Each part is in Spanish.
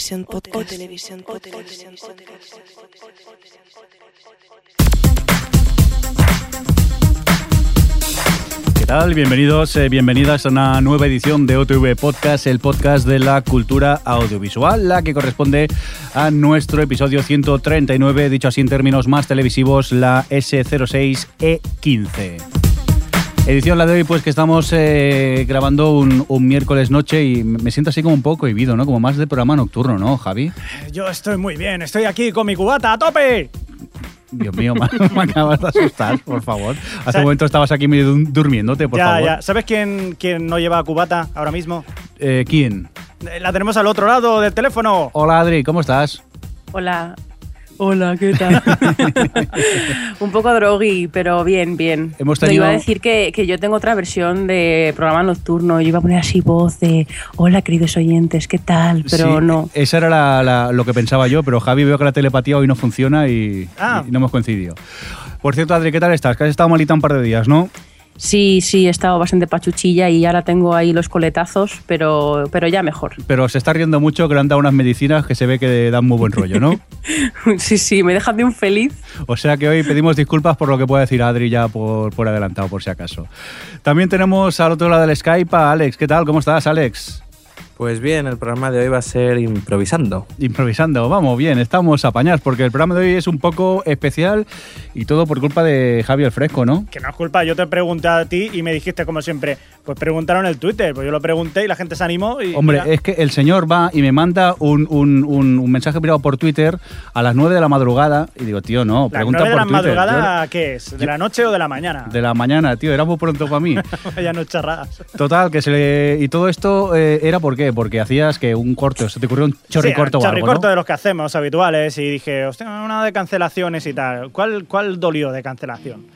Televisión Podcast. O Televisión Podcast. ¿Qué tal? Bienvenidos, eh, bienvenidas a una nueva edición de OTV Podcast, el podcast de la cultura audiovisual, la que corresponde a nuestro episodio 139, dicho así en términos más televisivos, la S06E15. Edición la de hoy, pues que estamos eh, grabando un, un miércoles noche y me siento así como un poco cohibido, ¿no? Como más de programa nocturno, ¿no, Javi? Yo estoy muy bien, estoy aquí con mi cubata a tope. Dios mío, me, me acabas de asustar, por favor. Hace sea- un momento estabas aquí medio dur- durmiéndote, por ya, favor. ya. ¿Sabes quién, quién no lleva cubata ahora mismo? Eh, ¿Quién? Eh, La tenemos al otro lado del teléfono. Hola, Adri, ¿cómo estás? Hola. Hola, ¿qué tal? Un poco drogui, pero bien, bien. Hemos Te iba a decir que, que yo tengo otra versión de programa nocturno. Yo iba a poner así voz de Hola, queridos oyentes, ¿qué tal? Pero Sí, no. Esa era la- la- lo que pensaba yo, pero Javi veo que la telepatía hoy no funciona y, Ah. y no hemos coincidido. Por cierto, Adri, ¿qué tal estás? Que has estado malita un par de días, ¿no? Sí, sí, he estado bastante pachuchilla y ahora tengo ahí los coletazos, pero, pero ya mejor. Pero se está riendo mucho que le han dado unas medicinas que se ve que dan muy buen rollo, ¿no? Sí, sí, me dejan de un feliz. O sea que hoy pedimos disculpas por lo que pueda decir Adri ya por, por adelantado, por si acaso. También tenemos al otro lado del Skype a Alex. ¿Qué tal? ¿Cómo estás, Alex? Pues bien, el programa de hoy va a ser improvisando. Improvisando, vamos bien, estamos apañados porque el programa de hoy es un poco especial y todo por culpa de Javier Fresco, ¿no? Que no es culpa, yo te pregunté a ti y me dijiste como siempre, pues preguntaron en el Twitter, pues yo lo pregunté y la gente se animó y Hombre, mira, es que el señor va y me manda un, un- un- un mensaje privado por Twitter a las 9 de la madrugada y digo, tío, no, las pregunta de por la Twitter. madrugada, ¿qué es? ¿De yo- la noche o de la mañana? De la mañana, tío, era muy pronto para mí. Vaya no charradas. Total, que se le... Y todo esto eh, era por qué? Porque hacías que un corto, se te ocurrió un chorri Sí, corto o chorri algo, corto ¿no? de los que hacemos habituales y dije, hostia, una de cancelaciones y tal. ¿Cuál, cuál dolió de cancelación?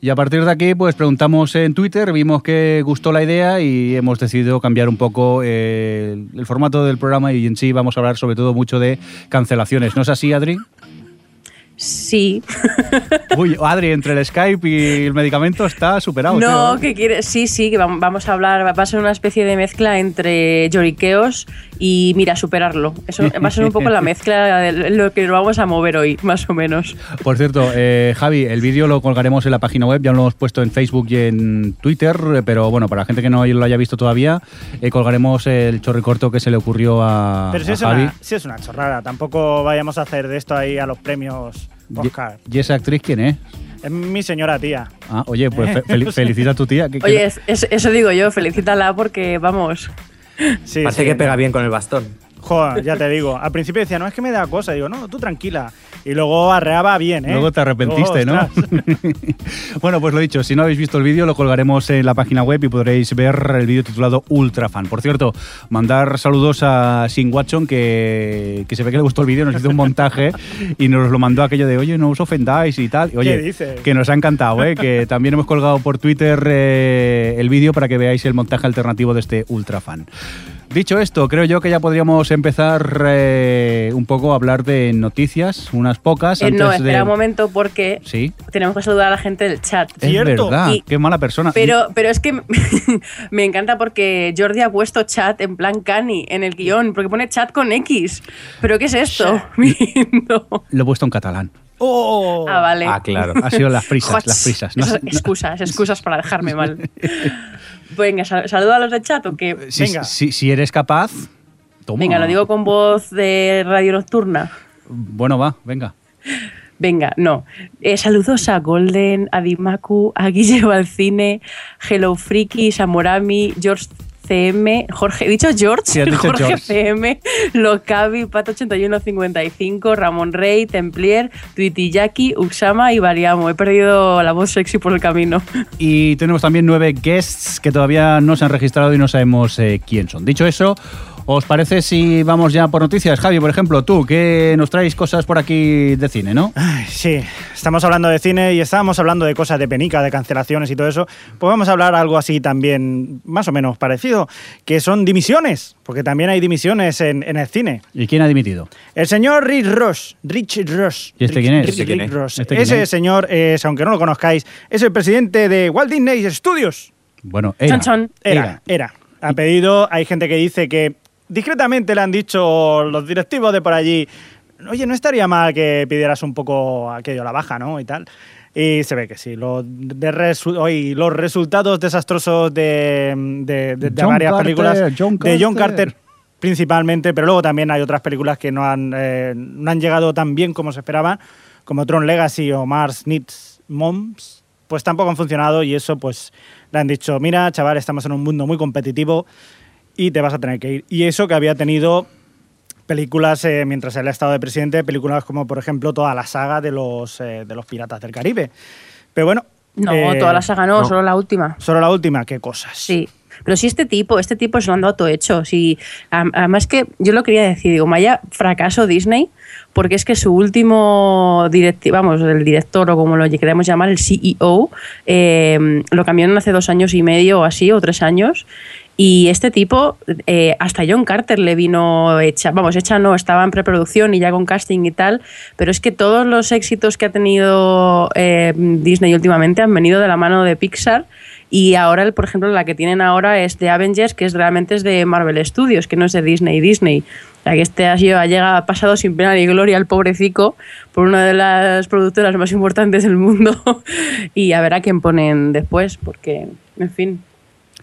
Y a partir de aquí, pues preguntamos en Twitter, vimos que gustó la idea y hemos decidido cambiar un poco eh, el formato del programa y en sí vamos a hablar sobre todo mucho de cancelaciones. ¿No es así, Adri? Sí. Uy, Adri, entre el Skype y el medicamento está superado. No, tío. que quiere, sí, sí, que vam- vamos a hablar, va a ser una especie de mezcla entre lloriqueos y mira, superarlo. Eso va a ser un poco la mezcla de lo que nos vamos a mover hoy, más o menos. Por cierto, eh, Javi, el vídeo lo colgaremos en la página web, ya lo hemos puesto en Facebook y en Twitter, eh, pero bueno, para la gente que no lo haya visto todavía, eh, colgaremos el chorri corto que se le ocurrió a, Pero si a es, Javi. una, si es una chorrada, tampoco vayamos a hacer de esto ahí a los premios Oscar. ¿Y esa actriz quién es? Es mi señora tía. Ah, oye, pues fe- fel- felicita a tu tía. que- que- Oye, es- es- eso digo yo, felicítala porque, vamos, Sí, Parece sí. que pega bien con el bastón. Joder, ya te digo. Al principio decía, no, es que me da cosa. Digo, no, tú tranquila. Y luego arreaba bien, ¿eh? Luego te arrepentiste, Luego, ¿no? bueno, pues lo dicho, si no habéis visto el vídeo, lo colgaremos en la página web y podréis ver el vídeo titulado Ultra Fan. Por cierto, mandar saludos a Sin Watson, que, que se ve que le gustó el vídeo, nos hizo un montaje y nos lo mandó aquello de, oye, no os ofendáis y tal. Y, Oye, ¿Qué dice? que nos ha encantado, ¿eh? que también hemos colgado por Twitter eh, el vídeo para que veáis el montaje alternativo de este Ultra Fan. Dicho esto, creo yo que ya podríamos empezar eh, un poco a hablar de noticias, unas pocas. Eh, no, espera de... un momento porque Sí, tenemos que saludar a la gente del chat. es Cierto. verdad. Y- Qué mala persona. Pero, pero es que me encanta porque Jordi ha puesto chat en plan cani en el guion, porque pone chat con X. ¿Pero qué es esto? no. Lo he puesto en catalán. ¡Oh! Ah, vale. Ah, claro. Ha sido las prisas, las prisas. No, esas no- excusas, excusas para dejarme mal. Venga, sal- saluda a los del chat o qué? si, Venga. si- si eres capaz, toma. Venga, lo digo con voz de radio nocturna. Bueno, va, venga. Venga, no. Eh, saludos a Golden, a Dimaku, a Guille Balcine, Hello Freaky, Samorami, George CM, Jorge, he dicho George, Sí, dicho Jorge George. CM, Locavi, Pato8155, Ramón Rey, Templier, Tuitiyaki, Uxama y Variamo. He perdido la voz sexy por el camino. Y tenemos también nueve guests que todavía no se han registrado y no sabemos eh, quién son. Dicho eso, ¿os parece si vamos ya por noticias? Javi, por ejemplo, tú, que nos traes cosas por aquí de cine, ¿no? Ay, sí, estamos hablando de cine y estábamos hablando de cosas de penica, de cancelaciones y todo eso. Pues vamos a hablar algo así también, más o menos parecido, que son dimisiones, porque también hay dimisiones en, en el cine. ¿Y quién ha dimitido? El señor Rick Ross, Rich Ross. ¿Y este Rich- quién es? Rick- ¿Este quién Rick es? Ross. ¿Este quién Ese es? señor, es, aunque no lo conozcáis, es el presidente de Walt Disney Studios. Bueno, era. Chon, chon. Era, era. Ha pedido, hay gente que dice que discretamente le han dicho los directivos de por allí, oye, no estaría mal que pidieras un poco aquello la baja, ¿no? Y tal. Y se ve que sí. Lo de resu- oye, los resultados desastrosos de, de- de- de John varias Carter, películas John de John Carter. Carter principalmente, pero luego también hay otras películas que no han, eh, no han llegado tan bien como se esperaban, como Tron Legacy o Mars Needs Moms, pues tampoco han funcionado y eso pues le han dicho, mira, chaval, estamos en un mundo muy competitivo y te vas a tener que ir. Y eso que había tenido películas eh, mientras él ha estado de presidente, películas como por ejemplo toda la saga de los, eh, de los Piratas del Caribe. Pero bueno... No, eh, toda la saga no, no. solo la última. Solo la última, qué cosas. Sí. Pero sí este tipo, este tipo se lo han dado todo hecho. Am- además que yo lo quería decir, digo, vaya fracaso Disney, porque es que su último directi- vamos, el director o como lo queremos llamar, el CEO, eh, lo cambiaron hace dos años y medio o así, o tres años. Y este tipo, eh, hasta John Carter le vino hecha, vamos, hecha no, estaba en preproducción y ya con casting y tal, pero es que todos los éxitos que ha tenido eh, Disney últimamente han venido de la mano de Pixar y ahora, por ejemplo, la que tienen ahora es de Avengers, que es realmente es de Marvel Studios, que no es de Disney Disney. O sea, que este ha, sido, ha pasado sin pena ni gloria al pobrecico por una de las productoras más importantes del mundo y a ver a quién ponen después, porque, en fin.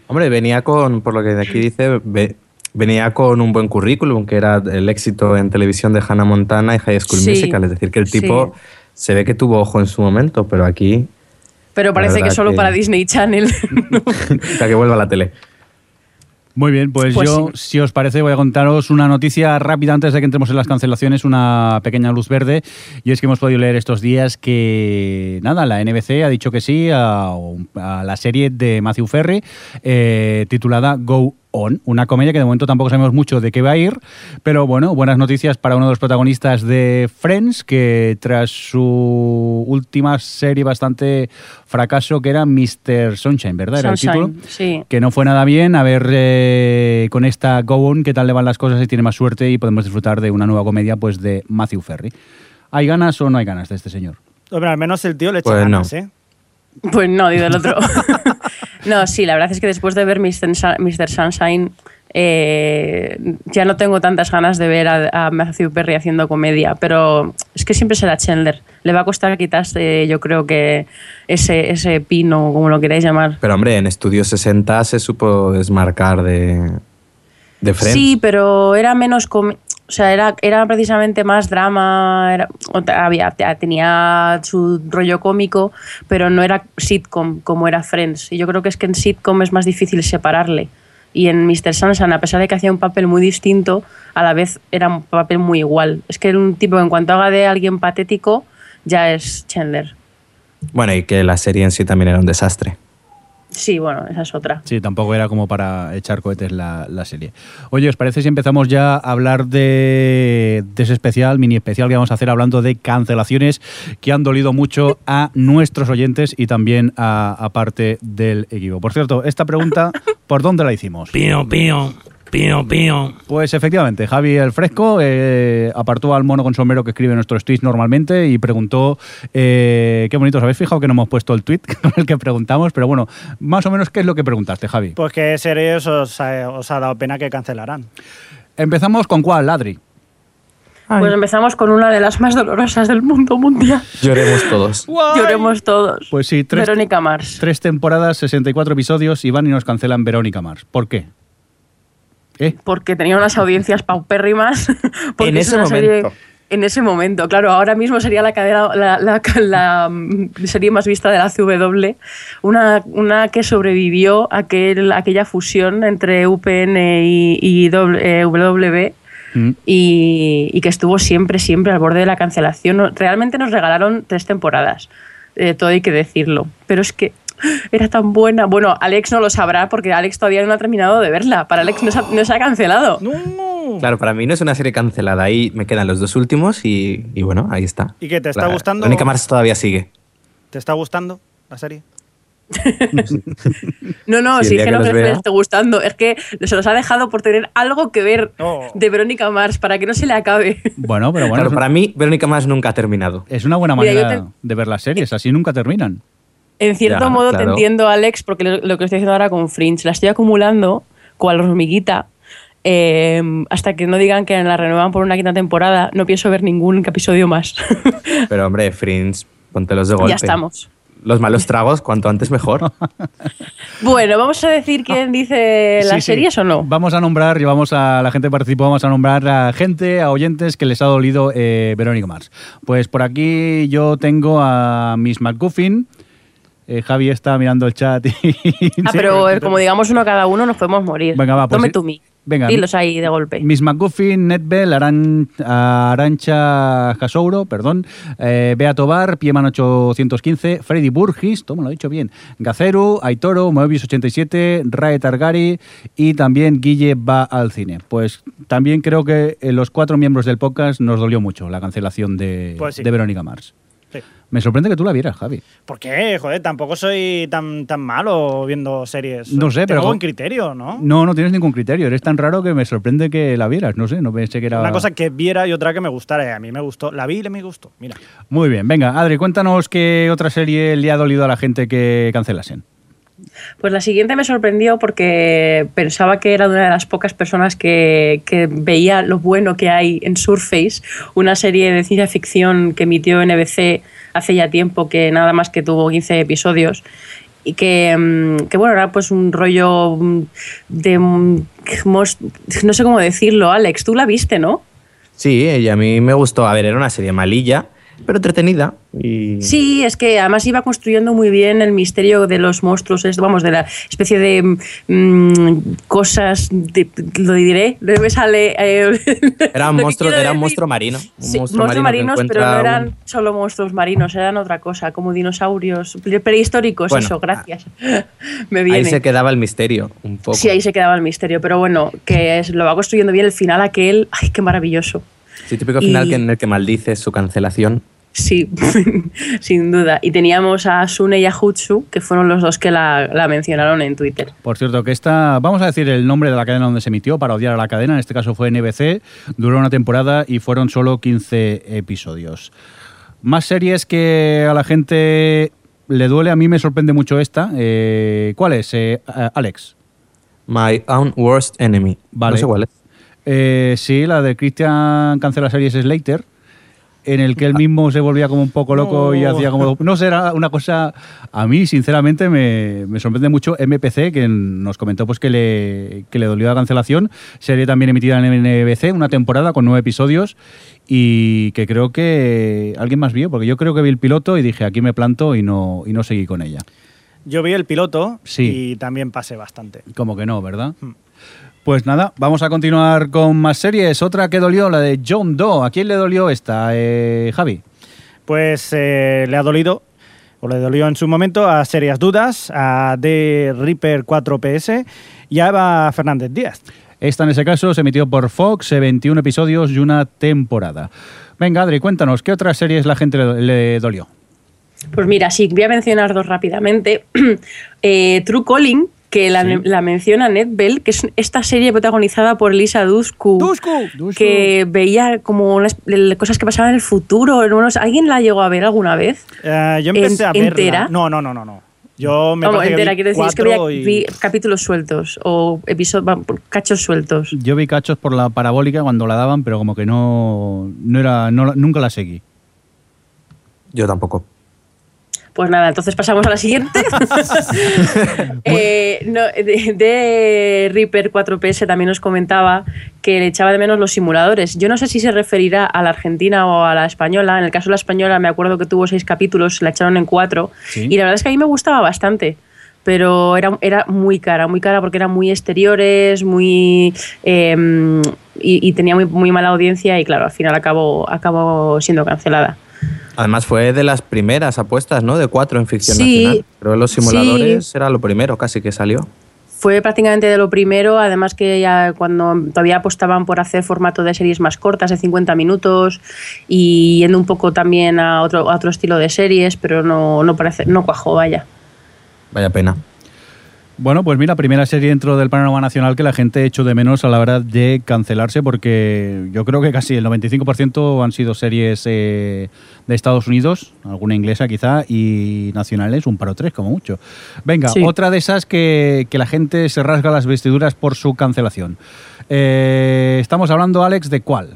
Hombre, venía con, por lo que aquí dice, ve- venía con un buen currículum, que era el éxito en televisión de Hannah Montana y High School Sí, Musical. Es decir, que el sí. tipo se ve que tuvo ojo en su momento, pero aquí, Pero parece que solo que- para Disney Channel. sea, que vuelva a la tele. Muy bien, pues, Pues yo, sí. si os parece, voy a contaros una noticia rápida antes de que entremos en las cancelaciones, una pequeña luz verde. Y es que hemos podido leer estos días que, nada, la NBC ha dicho que sí a, a la serie de Matthew Ferry eh, titulada Go On, una comedia que de momento tampoco sabemos mucho de qué va a ir, pero bueno, buenas noticias para uno de los protagonistas de Friends, que tras su última serie bastante fracaso, que era Mr. Sunshine, ¿verdad? Era el título sí. que no fue nada bien. A ver eh, con esta Go On qué tal le van las cosas y tiene más suerte y podemos disfrutar de una nueva comedia pues de Matthew Ferry. ¿Hay ganas o no hay ganas de este señor? Hombre, al menos el tío le echa Pues no. ganas, ¿eh? Pues no, digo el otro. no, sí, la verdad es que después de ver Mr. Sun- Mr. Sunshine, eh, ya no tengo tantas ganas de ver a, a Matthew Perry haciendo comedia, pero es que siempre será Chandler. Le va a costar quitarse, yo creo que ese, ese pino, como lo queráis llamar. Pero hombre, en Estudio 60 se supo desmarcar de, de Friends. Sí, pero era menos. comi- O sea, era, era precisamente más drama, era, había, tenía su rollo cómico, pero no era sitcom como era Friends. Y yo creo que es que en sitcom es más difícil separarle. Y en Mr. Sunshine, a pesar de que hacía un papel muy distinto, a la vez era un papel muy igual. Es que era un tipo, en cuanto haga de alguien patético, ya es Chandler. Bueno, y que la serie en sí también era un desastre. Sí, bueno, esa es otra. Sí, tampoco era como para echar cohetes la, la serie. Oye, ¿os parece si empezamos ya a hablar de, de ese especial, mini especial que vamos a hacer hablando de cancelaciones que han dolido mucho a nuestros oyentes y también a, a parte del equipo? Por cierto, esta pregunta, ¿por dónde la hicimos? Pío, pío, pío, pío. Pues efectivamente, Javi el Fresco eh, apartó al mono con sombrero que escribe nuestros tweets normalmente y preguntó, eh, qué bonito, ¿os habéis fijado que no hemos puesto el tweet con el que preguntamos? Pero bueno, más o menos, ¿qué es lo que preguntaste, Javi? Pues que series os ha, os ha dado pena que cancelarán. Empezamos con cuál, Ladri. Pues empezamos con una de las más dolorosas del mundo mundial. Lloremos todos. Lloremos todos. Pues sí, tres, Verónica Mars. tres temporadas, 64 episodios y van y nos cancelan Verónica Mars. ¿Por qué? ¿Eh? porque tenía unas audiencias paupérrimas. porque En es ese serie- momento. En ese momento, claro, ahora mismo sería la cadena, la, la- la, mm, serie más vista de la CW, una, una que sobrevivió a aquel, aquella fusión entre UPN y, y eh, W Mm. y, y que estuvo siempre, siempre al borde de la cancelación. Realmente nos regalaron tres temporadas, eh, todo hay que decirlo, pero es que era tan buena. Bueno, Alex no lo sabrá porque Alex todavía no ha terminado de verla. Para Alex no se ha, no se ha cancelado. No. Claro, para mí no es una serie cancelada. Ahí me quedan los dos últimos y, y bueno, ahí está. ¿Y qué, te está La- gustando? Verónica Mars todavía sigue. ¿Te está gustando la serie? No, no, Sí, sí, el día que no es que vea. le esté gustando. Es que se los ha dejado por tener algo que ver Oh. de Verónica Mars para que no se le acabe. Bueno, pero bueno, Claro, es, para mí, Verónica Mars nunca ha terminado. es una buena Mira, manera te- de ver las series, así nunca terminan. En cierto Ya, modo te claro. entiendo, Alex, porque lo, lo que estoy haciendo ahora con Fringe, la estoy acumulando cual hormiguita. eh, hasta que no digan que la renuevan por una quinta temporada, no pienso ver ningún episodio más. Pero hombre, Fringe, póntelos de golpe. ya estamos. Los malos tragos, cuanto antes mejor. Bueno, vamos a decir quién dice Sí, las sí. series o no. Vamos a nombrar, y vamos a la gente que participó, vamos a nombrar a gente, a oyentes que les ha dolido eh, Verónica Mars. Pues por aquí yo tengo a Miss McGuffin. Eh, Javi está mirando el chat y... Ah, pero eh, como digamos uno cada uno, nos podemos morir. Venga, va, pues Tome sí. tú mí. Venga. Dilos ahí de golpe. Miss McGuffin, Netbell, Aran- Arancha Jasouro, perdón, eh, Bea Tobar, Pieman 815, Freddy Burgis, toma, lo he dicho bien, Gaceru, Aitoro, Moebius 87, Rae Targari y también Guille va al cine. Pues también creo que eh, los cuatro miembros del podcast nos dolió mucho la cancelación de, Pues sí. de Verónica Mars. Sí. Me sorprende que tú la vieras, Javi. ¿Por qué? Joder, tampoco soy tan, tan malo viendo series. No sé, pero- Tengo buen criterio, ¿no? No, no tienes ningún criterio, eres tan raro que me sorprende que la vieras, no sé, no pensé que era... Una cosa que viera y otra que me gustara. y A mí me gustó. La vi y me gustó. Mira. Muy bien, venga, Adri, cuéntanos qué otra serie le ha dolido a la gente que cancelasen. Pues la siguiente me sorprendió porque pensaba que era una de las pocas personas que, que veía lo bueno que hay en Surface, una serie de ciencia ficción que emitió NBC hace ya tiempo, que nada más que tuvo 15 episodios. Y que, mm, que, bueno, era pues un rollo mm, de... mm, No sé cómo decirlo, Alex, tú la viste, ¿no? Sí, y a mí me gustó. A ver, era una serie malilla, pero entretenida. Y... Sí, es que además iba construyendo muy bien el misterio de los monstruos, es- vamos, de la especie de mm, cosas, de- lo diré, no me sale... eh, Era un monstruo, era un monstruo marino. Un Sí, monstruo monstruos marino marinos, pero no eran un- solo monstruos marinos, eran otra cosa, como dinosaurios pre- prehistóricos, Bueno, eso, gracias. Me viene. Ahí se quedaba el misterio, un poco. Sí, ahí se quedaba el misterio, pero bueno, que es- lo va construyendo bien el final aquel, ay, qué maravilloso. Sí, típico final Y- que en el que maldice su cancelación. Sí, sin duda. Y teníamos a Sune y a Hutsu, que fueron los dos que la, la mencionaron en Twitter. Por cierto, que esta, vamos a decir el nombre de la cadena donde se emitió para odiar a la cadena, en este caso fue NBC, duró una temporada y fueron solo 15 episodios. Más series que a la gente le duele, a mí me sorprende mucho esta. Eh, ¿Cuál es, eh, Alex? My Own Worst Enemy. Vale. No sé cuál es. Eh, sí, la de Christian cancela series Slater, en el que él mismo se volvía como un poco loco y hacía como... No sé, era una cosa... A mí, sinceramente, me, me sorprende mucho MPC, que nos comentó pues que le, que le dolió la cancelación. Serie también emitida en NBC, una temporada con nueve episodios y que creo que alguien más vio, porque yo creo que vi el piloto y dije, aquí me planto y no, y no seguí con ella. Yo vi el piloto Sí. y también pasé bastante. Como que no, ¿verdad? Hmm. Pues nada, vamos a continuar con más series. Otra que dolió, la de John Doe. ¿A quién le dolió esta, eh, Javi? Pues eh, le ha dolido, o le dolió en su momento, a Serias Dudas, a The Reaper 4PS y a Eva Fernández Díaz. Esta en ese caso se emitió por Fox, eh, 21 episodios y una temporada. Venga, Adri, cuéntanos, ¿qué otras series la gente le, le dolió? Pues mira, sí, voy a mencionar dos rápidamente. Eh, True Calling, que la, Sí. la menciona Ned Bell, que es esta serie protagonizada por Lisa Dushku, que veía como unas- cosas que pasaban en el futuro. ¿no? ¿Alguien la llegó a ver alguna vez? Eh, yo empecé En- a verla. ¿entera? No, no, no, no, no. Yo me Vamos, parece que entera, vi quiero decir, es que veía- y- vi capítulos sueltos o episodios, cachos sueltos. Yo vi cachos por la parabólica cuando la daban, pero como que no, no era, no, nunca la seguí. Yo tampoco. Pues nada, entonces pasamos a la siguiente. Eh, no, de, de Reaper 4PS también nos comentaba que le echaba de menos los simuladores. Yo no sé si se referirá a la argentina o a la española. En el caso de la española me acuerdo que tuvo seis capítulos, la echaron en cuatro. Sí. Y la verdad es que a mí me gustaba bastante. Pero era, era muy cara, muy cara porque eran muy exteriores, muy. eh, y, y tenía muy, muy mala audiencia y claro, al final acabó, acabó siendo cancelada. Además fue de las primeras apuestas, ¿no? De cuatro en ficción Sí, nacional. Creo que los simuladores sí. era lo primero casi que salió. Fue prácticamente de lo primero, además que ya cuando todavía apostaban por hacer formato de series más cortas, de 50 minutos, y yendo un poco también a otro, a otro estilo de series, pero no, no parece, no cuajó, vaya. Vaya pena. Bueno, pues mira, primera serie dentro del panorama nacional que la gente echó de menos a la hora de cancelarse porque yo creo que casi el 95% han sido series eh, de Estados Unidos, alguna inglesa quizá, y nacionales, un par o tres como mucho. Venga, Sí. otra de esas que, que la gente se rasga las vestiduras por su cancelación. Eh, estamos hablando, Alex, ¿de cuál?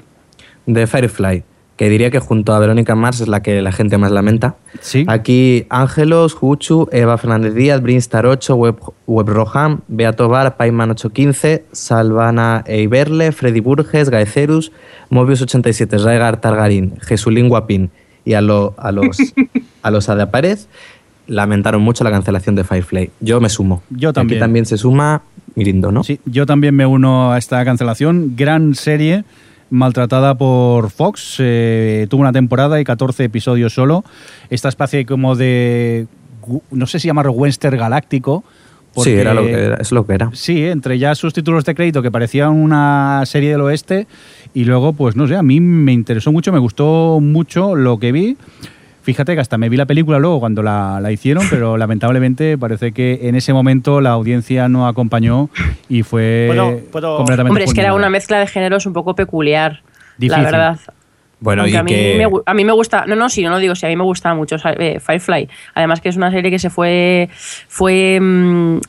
De Firefly, que diría que junto a Verónica Mars es la que la gente más lamenta. Sí. Aquí Ángelos, Juchu, Eva Fernández Díaz, Brinstar 8, Web, Web Roham, Beato Bar, Paiman 815, Salvana Eiberle, Freddy Burges, Gaecerus, Mobius 87, Raigar Targarín, Jesulín Guapín y a, lo- a los, a los Adapared lamentaron mucho la cancelación de Firefly. Yo me sumo. Yo Aquí también. también se suma Mirindo, ¿no? Sí, yo también me uno a esta cancelación. Gran serie, maltratada por Fox. eh, tuvo una temporada y 14 episodios solo. Esta especie como de. No sé si llamarlo western galáctico. Sí, porque- era lo que era, es lo que era. Sí, entre ya sus títulos de crédito que parecían una serie del oeste y luego, pues no sé, a mí me interesó mucho, me gustó mucho lo que vi. Fíjate que hasta me vi la película luego cuando la, la hicieron, pero lamentablemente parece que en ese momento la audiencia no acompañó y fue ¿Puedo- puedo- completamente Hombre, es que era una mezcla de géneros un poco peculiar, Difícil. la verdad. Bueno, y a mí, que... me, a mí me gusta, no, no, sí, no lo digo, sí, a mí me gusta mucho eh, Firefly. Además que es una serie que se fue, fue mm,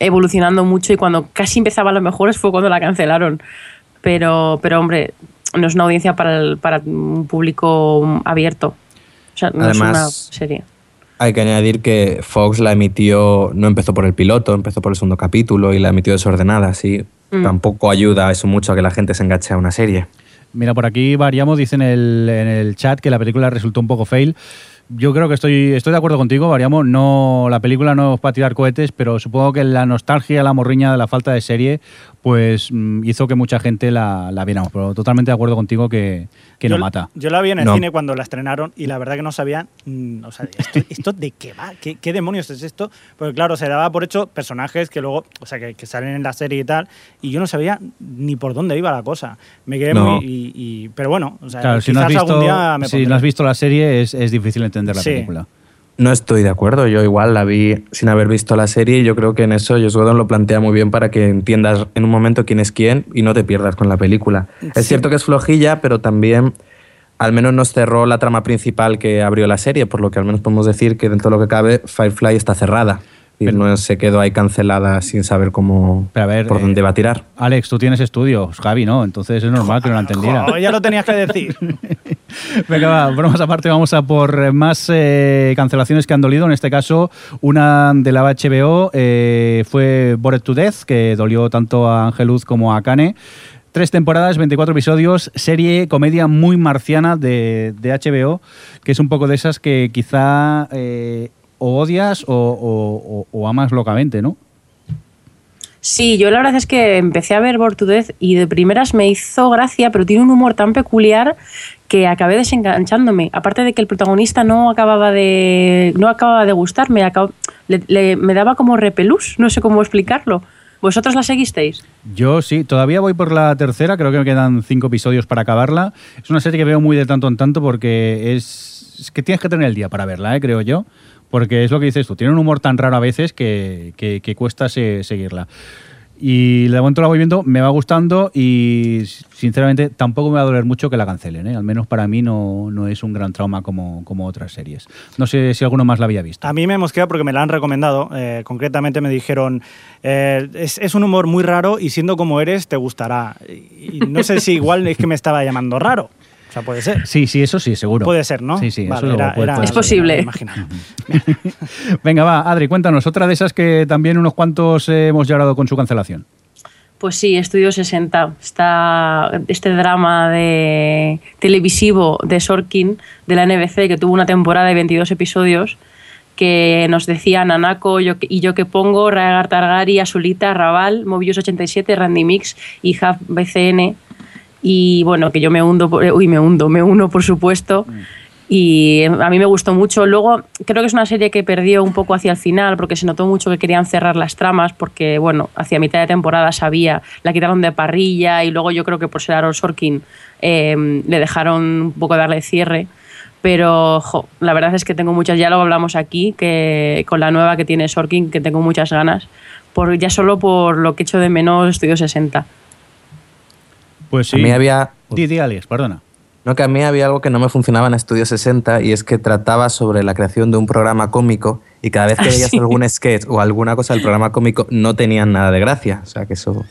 evolucionando mucho y cuando casi empezaba a lo mejores fue cuando la cancelaron. Pero, pero hombre, no es una audiencia para, el- para un público abierto. O sea, no es una Además, serie. Hay que añadir que Fox la emitió, no empezó por el piloto, empezó por el segundo capítulo y la emitió desordenada, así. Mm. Tampoco ayuda eso mucho a que la gente se enganche a una serie. Mira, por aquí variamos, dice en el, en el chat que la película resultó un poco fail. Yo creo que estoy, estoy de acuerdo contigo, variamos. No, la película no es para tirar cohetes, pero supongo que la nostalgia, la morriña de la falta de serie, pues mm, hizo que mucha gente la, la viéramos. Pero totalmente de acuerdo contigo que, que no yo, mata. Yo la vi en el No. cine cuando la estrenaron y la verdad que no sabía, mm, o sea, ¿esto, esto de qué va? ¿Qué, qué demonios es esto? Porque claro, se daba por hecho personajes que luego, o sea, que, que salen en la serie y tal, y yo no sabía ni por dónde iba la cosa. Me quedé No. muy... y- y- pero bueno, o sea, Claro, si no, has quizás algún visto, día me si pondré. no has visto la serie, es, es difícil entender la Sí. película. No estoy de acuerdo, yo igual la vi sin haber visto la serie y yo creo que en eso Joss Whedon lo plantea muy bien para que entiendas en un momento quién es quién y no te pierdas con la película. Es cierto que es flojilla, pero también al menos nos cerró la trama principal que abrió la serie, por lo que al menos podemos decir que dentro de lo que cabe Firefly está cerrada y Pero- no se quedó ahí cancelada sin saber cómo Pero a ver, por eh, dónde va a tirar. Alex, tú tienes estudios, Javi, ¿no? Entonces es normal que no la entendiera. Ya lo tenías que decir. Venga, va, bromas aparte, vamos a por eh, más eh, cancelaciones que han dolido. En este caso, una de la HBO eh, fue Bored to Death, que dolió tanto a Angeluz como a Kane. Tres temporadas, 24 episodios, serie, comedia muy marciana de, de HBO, que es un poco de esas que quizá eh, o odias o, o- o- amas locamente, ¿no? Sí, yo la verdad es que empecé a ver Bored to Death y de primeras me hizo gracia, pero tiene un humor tan peculiar que acabé desenganchándome. Aparte de que el protagonista no acababa de no acababa de gustarme, acab- le- le- me daba como repelús, no sé cómo explicarlo. ¿Vosotros la seguisteis? Yo sí, todavía voy por la tercera, creo que me quedan cinco episodios para acabarla. Es una serie que veo muy de tanto en tanto porque es, es que tienes que tener el día para verla, ¿eh? creo yo. Porque es lo que dices tú, tiene un humor tan raro a veces que, que- que cuesta se- seguirla. Y de momento la voy viendo, me va gustando y sinceramente tampoco me va a doler mucho que la cancelen. ¿eh? Al menos para mí no, no es un gran trauma como, como otras series. No sé si alguno más la había visto. A mí me mosquea porque me la han recomendado. eh, concretamente me dijeron, eh, es, es un humor muy raro y siendo como eres te gustará. Y no sé si igual es que me estaba llamando raro. O sea, puede ser. Sí, sí, eso sí, seguro. Puede ser, ¿no? Sí, sí, Vale, eso era- puede- era- puede Es posible. Venga, va, Adri, cuéntanos, otra de esas que también unos cuantos eh, hemos llorado con su cancelación. Pues sí, Estudio 60. Está este drama de televisivo de Sorkin de la NBC que tuvo una temporada de 22 episodios que nos decía Nanako yo, y yo que pongo, Raegar Targari, Azulita, Raval, Mobius 87, Randy Mix y Hub BCN. Y bueno, que yo me hundo, por- uy, me hundo, me uno por supuesto. Y a mí me gustó mucho. Luego, creo que es una serie que perdió un poco hacia el final porque se notó mucho que querían cerrar las tramas porque, bueno, hacia mitad de temporada sabía, la quitaron de parrilla y luego yo creo que por ser Aaron Sorkin eh, le dejaron un poco darle cierre. Pero jo, la verdad es que tengo muchas, ya lo hablamos aquí, que con la nueva que tiene Sorkin, que tengo muchas ganas, por, ya solo por lo que echo de menos Estudio 60. Pues sí. A mí había... Di, di, Alex, perdona. No, que a mí había algo que no me funcionaba en Estudio 60 y es que trataba sobre la creación de un programa cómico y cada vez que Ah, veías sí. algún sketch o alguna cosa del programa cómico no tenían nada de gracia. O sea, que eso...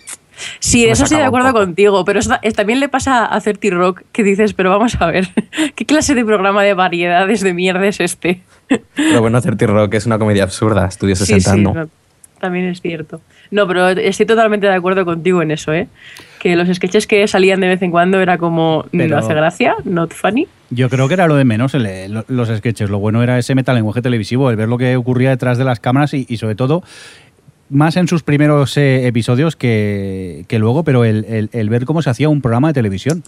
Sí, Eso estoy de acuerdo contigo, pero eso también le pasa a 30 Rock que dices, pero vamos a ver, ¿qué clase de programa de variedades de mierda es este? Pero bueno, 30 Rock es una comedia absurda, Estudio 60 sí, sí, no. no, también es cierto. No, pero estoy totalmente de acuerdo contigo en eso, ¿eh? Que los sketches que salían de vez en cuando era como, Pero- no hace gracia, not funny. Yo creo que era lo de menos el- lo- los sketches. Lo bueno era ese metalenguaje televisivo, el ver lo que ocurría detrás de las cámaras y, y sobre todo, más en sus primeros eh, episodios que, que luego, pero el, el- el ver cómo se hacía un programa de televisión.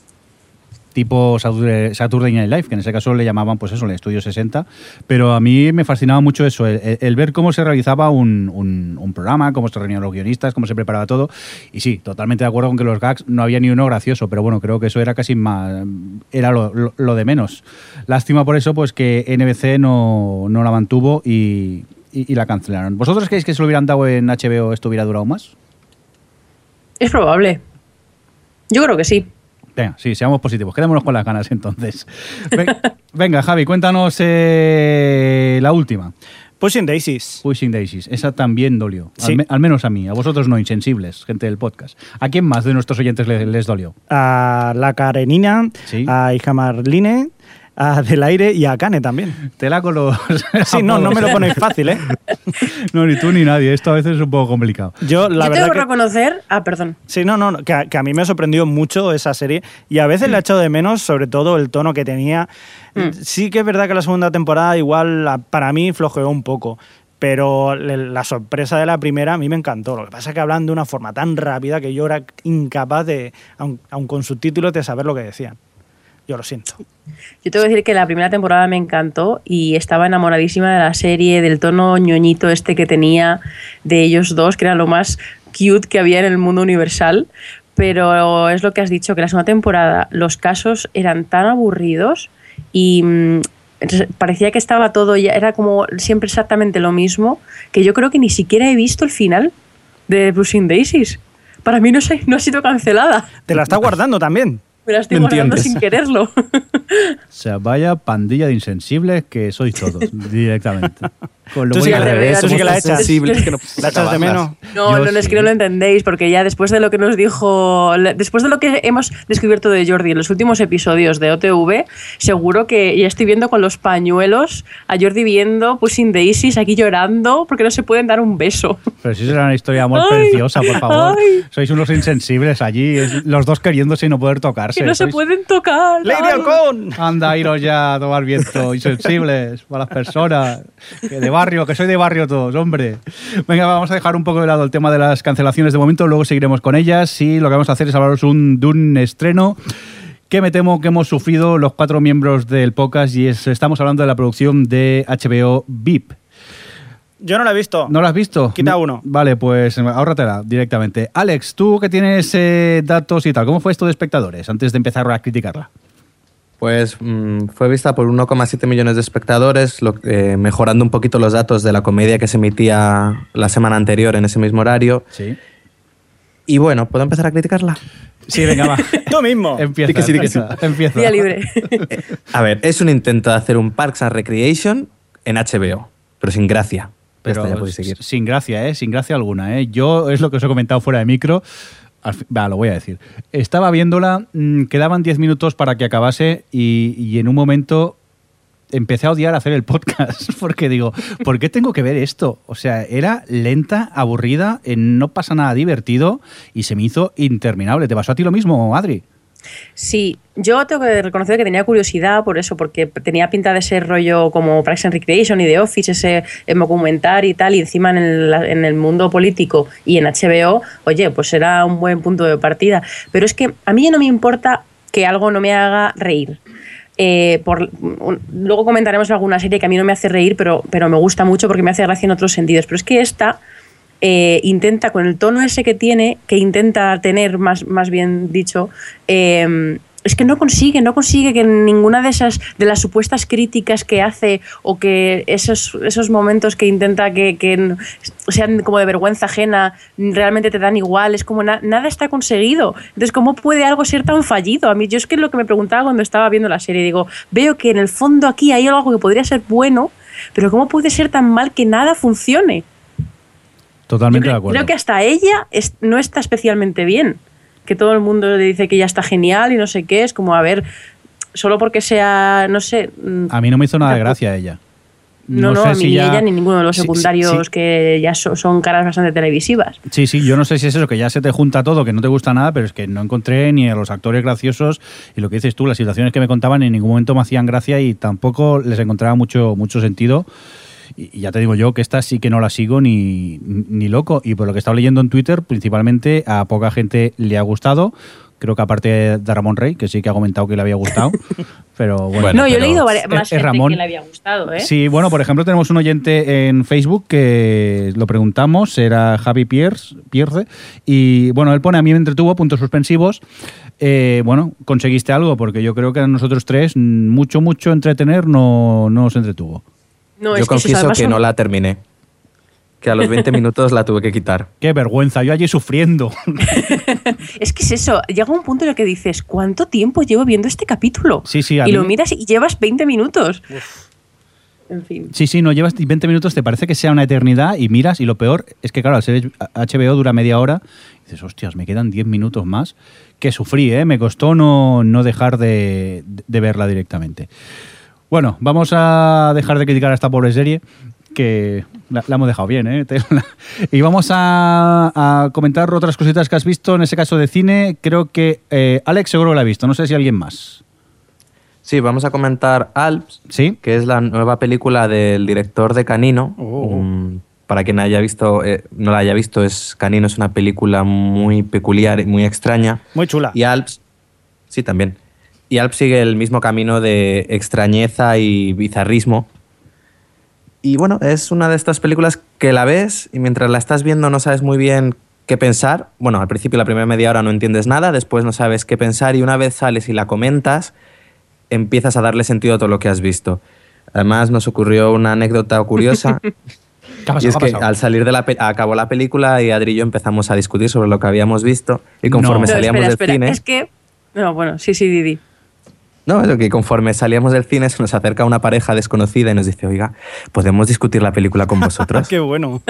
Tipo Saturday Night Live, que en ese caso le llamaban, pues eso, el Estudio 60. Pero a mí me fascinaba mucho eso, el, ver cómo se realizaba un, un- programa, cómo se reunían los guionistas, cómo se preparaba todo. Y sí, totalmente de acuerdo con que los gags no había ni uno gracioso, pero bueno, creo que eso era casi más. era lo, de menos. Lástima por eso, pues que NBC no, no la mantuvo y, y- la cancelaron. ¿Vosotros creéis que si lo hubieran dado en HBO esto hubiera durado más? Es probable. Yo creo que sí. Venga, sí, seamos positivos. Quedémonos con las ganas entonces. Ven- Venga, Javi, cuéntanos eh, la última. Pushing Daisies. Pushing Daisies. Esa también dolió. Al, Sí. me- al menos a mí. A vosotros no, insensibles, gente del podcast. ¿A quién más de nuestros oyentes le- les, dolió? A la Karenina, Sí. a Hija Marline, a Del Aire y a Kane también. Tela con los. Sí, no, no me lo ponéis fácil, ¿eh? No, ni tú ni nadie. Esto a veces es un poco complicado. Yo, la Yo verdad tengo que reconocer. Ah, perdón. Sí, no, no, no, que a, que a mí me sorprendió mucho esa serie y a veces le he echado de menos, sobre todo el tono que tenía. Mm. Sí que es verdad que la segunda temporada igual para mí flojeó un poco, pero la sorpresa de la primera a mí me encantó. Lo que pasa es que hablan de una forma tan rápida que yo era incapaz de, aun, aun con subtítulos, de saber lo que decían. Yo lo siento. Yo tengo que decir que la primera temporada me encantó y estaba enamoradísima de la serie, del tono ñoñito este que tenía de ellos dos, que era lo más cute que había en el mundo universal. Pero es lo que has dicho, que la segunda temporada los casos eran tan aburridos y mm, parecía que estaba todo ya, era como siempre exactamente lo mismo, que yo creo que ni siquiera he visto el final de Pushing Daisies. Para mí no, se- no ha sido cancelada. Te la está guardando también. Me la estoy guardando entiendes. sin quererlo. O sea, vaya pandilla de insensibles que sois todos, directamente. Con lo Tú muy sí que al la- revés, tú sí que la echas. sensibles que no ¿La echas de menos? No, Yo no, no, es que no lo entendéis, porque ya después de lo que nos dijo, después de lo que hemos descubierto de Jordi en los últimos episodios de OTV, seguro que ya estoy viendo con los pañuelos a Jordi viendo Pushing Daisies aquí llorando porque no se pueden dar un beso. Pero si será una historia de amor Ay, preciosa, por favor. ay. Sois unos insensibles allí, es- los dos queriéndose y no poder tocarse. que no se Sois- pueden tocar. ¡Lady. Halcón! Anda, iros ya a tomar viento, insensibles, para las personas. Que barrio, que soy de barrio todos, hombre. Venga, vamos a dejar un poco de lado el tema de las cancelaciones de momento, luego seguiremos con ellas y lo que vamos a hacer es hablaros un- de un estreno que me temo que hemos sufrido los cuatro miembros del podcast y es, estamos hablando de la producción de HBO VIP. Yo no la he visto. ¿No lo has visto? Quita No. uno. Vale, pues ahórratela directamente. Alex, tú que tienes eh, datos y tal, ¿cómo fue esto de espectadores antes de empezar a criticarla? Pues fue vista por 1,7 millones de espectadores, lo- eh, mejorando un poquito los datos de la comedia que se emitía la semana anterior en ese mismo horario. Sí. Y bueno, ¿puedo empezar a criticarla? Sí, venga, va. Tú mismo. Empieza, que sí, que empieza, empieza. Día libre. A ver, es un intento de hacer un Parks and Recreation en HBO, pero sin gracia. Pero ya podéis seguir. sin gracia, ¿eh? Sin gracia alguna, ¿eh? Yo, es lo que os he comentado fuera de micro, Lo voy a decir. Estaba viéndola, mm, quedaban 10 minutos para que acabase y, y en un momento empecé a odiar hacer el podcast porque digo, ¿por qué tengo que ver esto? O sea, era lenta, aburrida, eh, no pasa nada divertido y se me hizo interminable. ¿Te pasó a ti lo mismo, Adri? Sí, yo tengo que reconocer que tenía curiosidad por eso, porque tenía pinta de ser rollo como Parks and Recreation y The Office, ese eh, documental y tal, y encima en el, en el mundo político y en HBO, oye, pues era un buen punto de partida. Pero es que a mí no me importa que algo no me haga reír. Eh, luego comentaremos alguna serie que a mí no me hace reír, pero, pero me gusta mucho porque me hace gracia en otros sentidos. Pero es que esta eh, intenta, con el tono ese que tiene, que intenta tener, más, más bien dicho, eh, es que no consigue, no consigue que ninguna de esas, de las supuestas críticas que hace o que esos, esos momentos que intenta que, sean como de vergüenza ajena, realmente te dan igual, es como na- nada está conseguido. Entonces, ¿cómo puede algo ser tan fallido? A mí, yo es que es lo que me preguntaba cuando estaba viendo la serie, digo, veo que en el fondo aquí hay algo que podría ser bueno, pero ¿cómo puede ser tan mal que nada funcione? Totalmente Yo de creo, acuerdo. creo que hasta ella es- no está especialmente bien. Que todo el mundo le dice que ella está genial y no sé qué. Es como, a ver, solo porque sea, no sé. mm, A mí no me hizo nada de gracia ella. No, no, sé a mí si ni ya- ella ni ninguno de los Sí, sí, secundarios sí. que ya so- son caras bastante televisivas. Sí, sí, yo no sé si es eso, que ya se te junta todo, que no te gusta nada, pero es que no encontré ni a los actores graciosos y lo que dices tú, las situaciones que me contaban en ningún momento me hacían gracia y tampoco les encontraba mucho, mucho sentido. Y y ya te digo yo que esta sí que no la sigo ni, ni loco. Y por lo que he estado leyendo en Twitter, principalmente a poca gente le ha gustado. Creo que aparte de Ramón Rey, que sí que ha comentado que le había gustado. pero bueno. Bueno, no, yo he leído Es- más es gente Ramón. que le había gustado, ¿eh? Sí, bueno, por ejemplo, tenemos un oyente en Facebook que lo preguntamos, era Javi Pierce, Pierce, y bueno, él pone a mí me entretuvo, puntos suspensivos. Eh, bueno, conseguiste algo, porque yo creo que a nosotros tres, mucho, mucho entretener no, no nos entretuvo. No, Yo es que eso, confieso que son- no la terminé. Que a los 20 minutos la tuve que quitar. Qué vergüenza, yo allí sufriendo. Es que es eso, llega un punto en el que dices, ¿cuánto tiempo llevo viendo este capítulo? Sí, sí, a Y mí- lo miras y llevas 20 minutos. En fin. Sí, sí, no llevas 20 minutos, te parece que sea una eternidad y miras y lo peor es que, claro, al ser HBO dura media hora, y dices, hostias, me quedan 10 minutos más, que sufrí, ¿eh? Me costó no, no dejar de, de verla directamente. Bueno, vamos a dejar de criticar a esta pobre serie, que la, la hemos dejado bien, ¿eh? Y vamos a, a comentar otras cositas que has visto, en ese caso de cine, creo que eh, Alex seguro que la ha visto, no sé si alguien más. Sí, vamos a comentar Alps, ¿Sí? que es la nueva película del director de Canino. Oh. Mm, para quien haya visto, eh, no la haya visto, es Canino es una película muy peculiar y muy extraña. Muy chula. Y Alps, sí, también. Y Alps sigue el mismo camino de extrañeza y bizarrismo. Y bueno, es una de estas películas que la ves y mientras la estás viendo no sabes muy bien qué pensar. Bueno, al principio la primera media hora no entiendes nada, después no sabes qué pensar y una vez sales y la comentas, empiezas a darle sentido a todo lo que has visto. Además nos ocurrió una anécdota curiosa. ¿Qué ha pasado? Y es ¿Qué ha que al salir de la pe- acabó la película y Adri y yo empezamos a discutir sobre lo que habíamos visto y conforme No. No, salíamos espera, del espera. cine Es que. No, bueno, sí, sí, Didi. No, eso que conforme salíamos del cine se nos acerca una pareja desconocida y nos dice, oiga, ¿podemos discutir la película con vosotros? Qué bueno.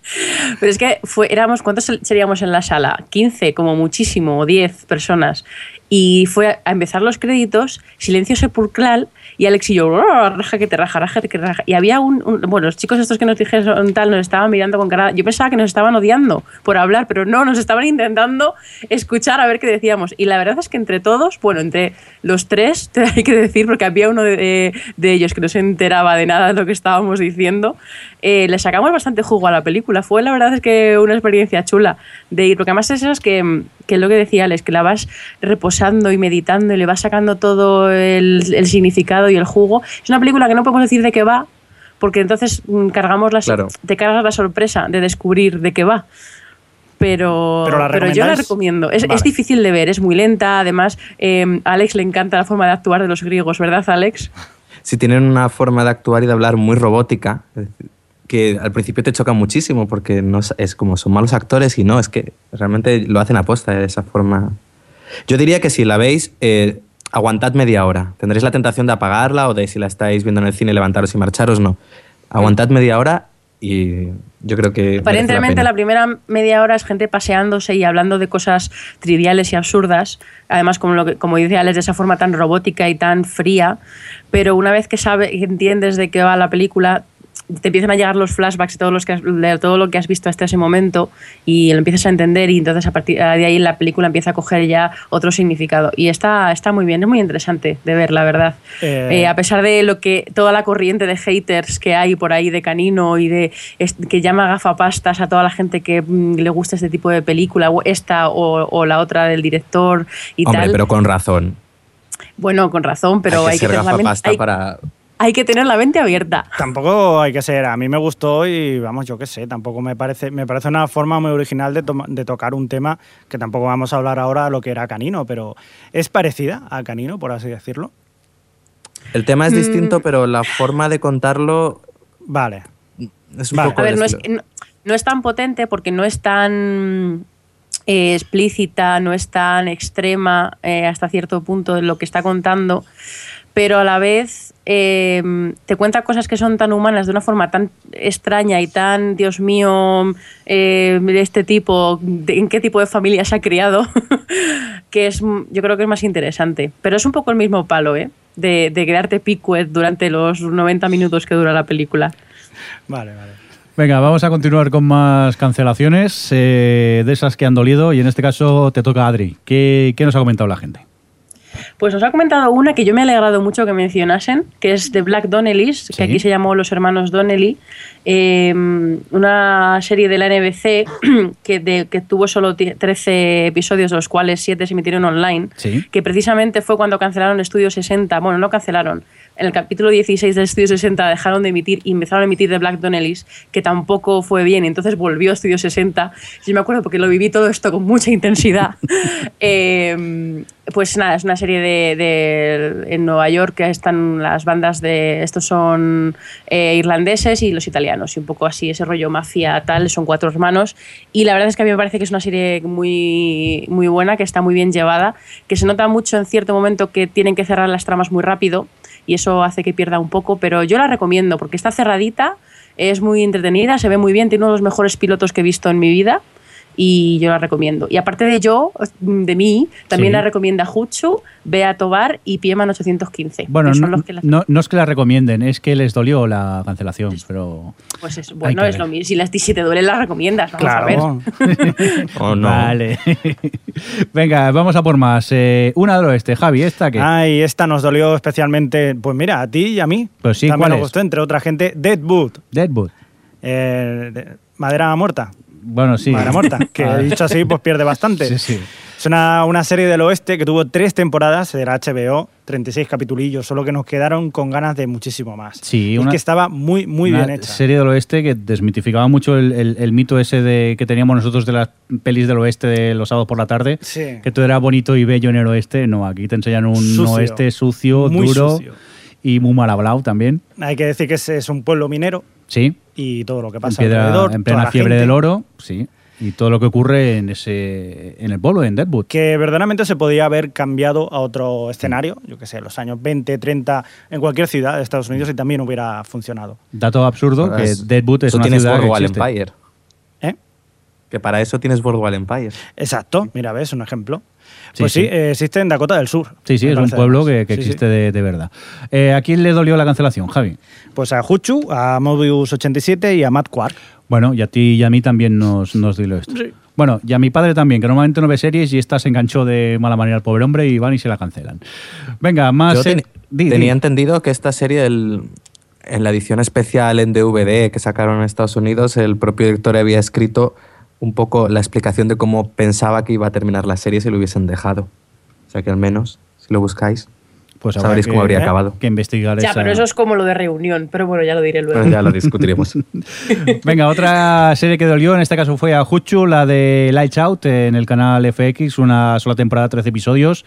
Pero es que fue, éramos, ¿cuántos seríamos en la sala? 15, como muchísimo, o 10 personas. Y fue a empezar los créditos, silencio sepulcral, y Alex y yo, "Oh, raja que te raja, raja que te raja. Y había un, Bueno, los chicos estos que nos dijeron tal, nos estaban mirando con cara. Yo pensaba que nos estaban odiando por hablar, pero no, nos estaban intentando escuchar a ver qué decíamos. Y la verdad es que entre todos, bueno, entre los tres, te hay que decir, porque había uno de, de- ellos que no se enteraba de nada de lo que estábamos diciendo, eh, le sacamos bastante jugo a la película. Fue la verdad es que una experiencia chula de ir, porque además es que, que es lo que decía Alex, que la vas reposando y meditando y le vas sacando todo el, el significado y el jugo. Es una película que no podemos decir de qué va, porque entonces mm, cargamos la, Claro. te cargas la sorpresa de descubrir de qué va. Pero, ¿Pero la yo la recomiendo. Es, Vale. es difícil de ver, es muy lenta. Además, eh, a Alex le encanta la forma de actuar de los griegos, ¿verdad, Alex? si tienen una forma de actuar y de hablar muy robótica, es decir, que al principio te choca muchísimo porque no es- es como son malos actores y no, es que realmente lo hacen aposta de esa forma. Yo diría que si la veis, eh, aguantad media hora. Tendréis la tentación de apagarla o de si la estáis viendo en el cine levantaros y marcharos, no. Aguantad media hora y Yo creo que. Aparentemente la, primera media hora es gente paseándose y hablando de cosas triviales y absurdas, además como, lo que, como dice Alex, de esa forma tan robótica y tan fría, pero una vez que sabe, que entiendes de qué va la película, te empiezan a llegar los flashbacks de todo, los que has- de todo lo que has visto hasta ese momento y lo empiezas a entender y entonces a partir de ahí la película empieza a coger ya otro significado. Y está, está muy bien, es muy interesante de ver, la verdad. Eh, Eh, a pesar de lo que toda la corriente de haters que hay por ahí de Canino y de es- que llama gafapastas a toda la gente que mm, le gusta este tipo de película, o esta o, o la otra del director y Hombre, tal. pero con razón. Bueno, con razón, pero hay que hay que, ser tener la mente, gafapasta hay- para. Hay que tener la mente abierta. Tampoco hay que ser, a mí me gustó y vamos, yo qué sé, tampoco me parece, me parece una forma muy original de, tocar un tema que tampoco vamos a hablar ahora de lo que era Canino, pero es parecida a Canino, por así decirlo. El tema es Mm. distinto, pero la forma de contarlo Vale. es un Vale. poco. A ver, no es, no es tan potente porque no es tan eh, explícita, no es tan extrema eh, hasta cierto punto de lo que está contando, pero a la vez eh, te cuenta cosas que son tan humanas de una forma tan extraña y tan, Dios mío, eh, de este tipo, de- en qué tipo de familia se ha criado, que es, yo creo que es más interesante. Pero es un poco el mismo palo, ¿eh? De, de quedarte picuet durante los 90 minutos que dura la película. Vale, vale. Venga, vamos a continuar con más cancelaciones eh, de esas que han dolido y en este caso te toca Adri. ¿Qué, qué nos ha comentado la gente? Pues nos ha comentado una que yo me he alegrado mucho que mencionasen, que es de Black Donnellys, Sí. que aquí se llamó Los Hermanos Donnelly, eh, una serie de la NBC que, de- que tuvo solo ti- 13 episodios, de los cuales 7 se emitieron online, Sí. que precisamente fue cuando cancelaron Estudio 60, bueno, no cancelaron, en el capítulo 16 del Estudio 60 dejaron de emitir y empezaron a emitir de Black Donnellys, que tampoco fue bien, entonces volvió a Estudio 60. Yo me acuerdo porque lo viví todo esto con mucha intensidad. Eh, pues nada, es una serie de, de- en Nueva York que están las bandas de. Estos son eh, irlandeses y los italianos, y un poco así, ese rollo mafia tal, son cuatro hermanos. Y la verdad es que a mí me parece que es una serie muy, muy buena, que está muy bien llevada, que se nota mucho en cierto momento que tienen que cerrar las tramas muy rápido, y eso hace que pierda un poco, pero yo la recomiendo porque está cerradita, es muy entretenida, se ve muy bien, tiene uno de los mejores pilotos que he visto en mi vida y yo la recomiendo. Y aparte de yo, de mí, también Sí. la recomienda Jutsu, Bea Tobar y Pieman 815. Bueno, que son no, los que la- no, no es que la recomienden, es que les dolió la cancelación, pero... Pues es, bueno, que es ver. lo mismo. Si, las, si te duele, las recomiendas. Vamos a ver. Claro. Oh, no. Vale. Venga, vamos a por más. Eh, una del oeste, Javi, ¿esta qué? Ay, esta nos dolió especialmente, pues mira, a ti y a mí. Pues sí, También ¿cuál nos gustó, entre otra gente, Deadwood. Deadwood. Eh, de- madera muerta. Bueno, sí. Madera muerta. Que Ah. dicho así, pues pierde bastante. Sí, sí. Es una, una serie del oeste que tuvo tres temporadas, era HBO, 36 capitulillos, solo que nos quedaron con ganas de muchísimo más. Sí, Y es una- que estaba muy, muy Una bien hecha. serie del oeste que desmitificaba mucho el, el- el mito ese de que teníamos nosotros de las pelis del oeste de los sábados por la tarde. Sí. Que todo era bonito y bello en el oeste. No, aquí te enseñan un Sucio. oeste sucio, Muy duro sucio. y muy mal hablado también. Hay que decir que ese es un pueblo minero Sí, y todo lo que en, pasa piedra- alrededor. en plena la fiebre gente, del oro, sí. Y todo lo que ocurre en ese en el pueblo, en Deadwood. Que verdaderamente se podía haber cambiado a otro escenario, yo que sé, los años 20, 30, en cualquier ciudad de Estados Unidos y también hubiera funcionado. Dato absurdo, Ahora que es- Deadwood es Eso una tienes ciudad que Boardwalk existe. Empire. ¿Eh? Que para eso tienes Boardwalk Empire. Exacto, mira, ves, un ejemplo. Pues sí, sí. eh, existe en Dakota del Sur. Sí, sí, es un pueblo que, que Sí, sí. existe De, de verdad. Eh, ¿A quién le dolió la cancelación, Javi? Pues a Huchu, a Mobius 87 y a Matt Quark. Bueno, y a ti y a mí también nos, nos dio esto. Bueno, y a mi padre también, que normalmente no ve series y esta se enganchó de mala manera al pobre hombre y van y se la cancelan. Venga, más... Yo ten- di, di. tenía entendido que esta serie, el- en la edición especial en DVD que sacaron en Estados Unidos, el propio director había escrito un poco la explicación de cómo pensaba que iba a terminar la serie si lo hubiesen dejado. O sea que al menos, si lo buscáis, pues sabréis que- cómo habría eh, acabado. Que investigar Ya, esa- pero eso es como lo de reunión, pero bueno, ya lo diré luego. Ya lo discutiremos. Venga, otra serie que dolió, en este caso fue a Huchu, la de Lights Out, en el canal FX, una sola temporada, 13 episodios.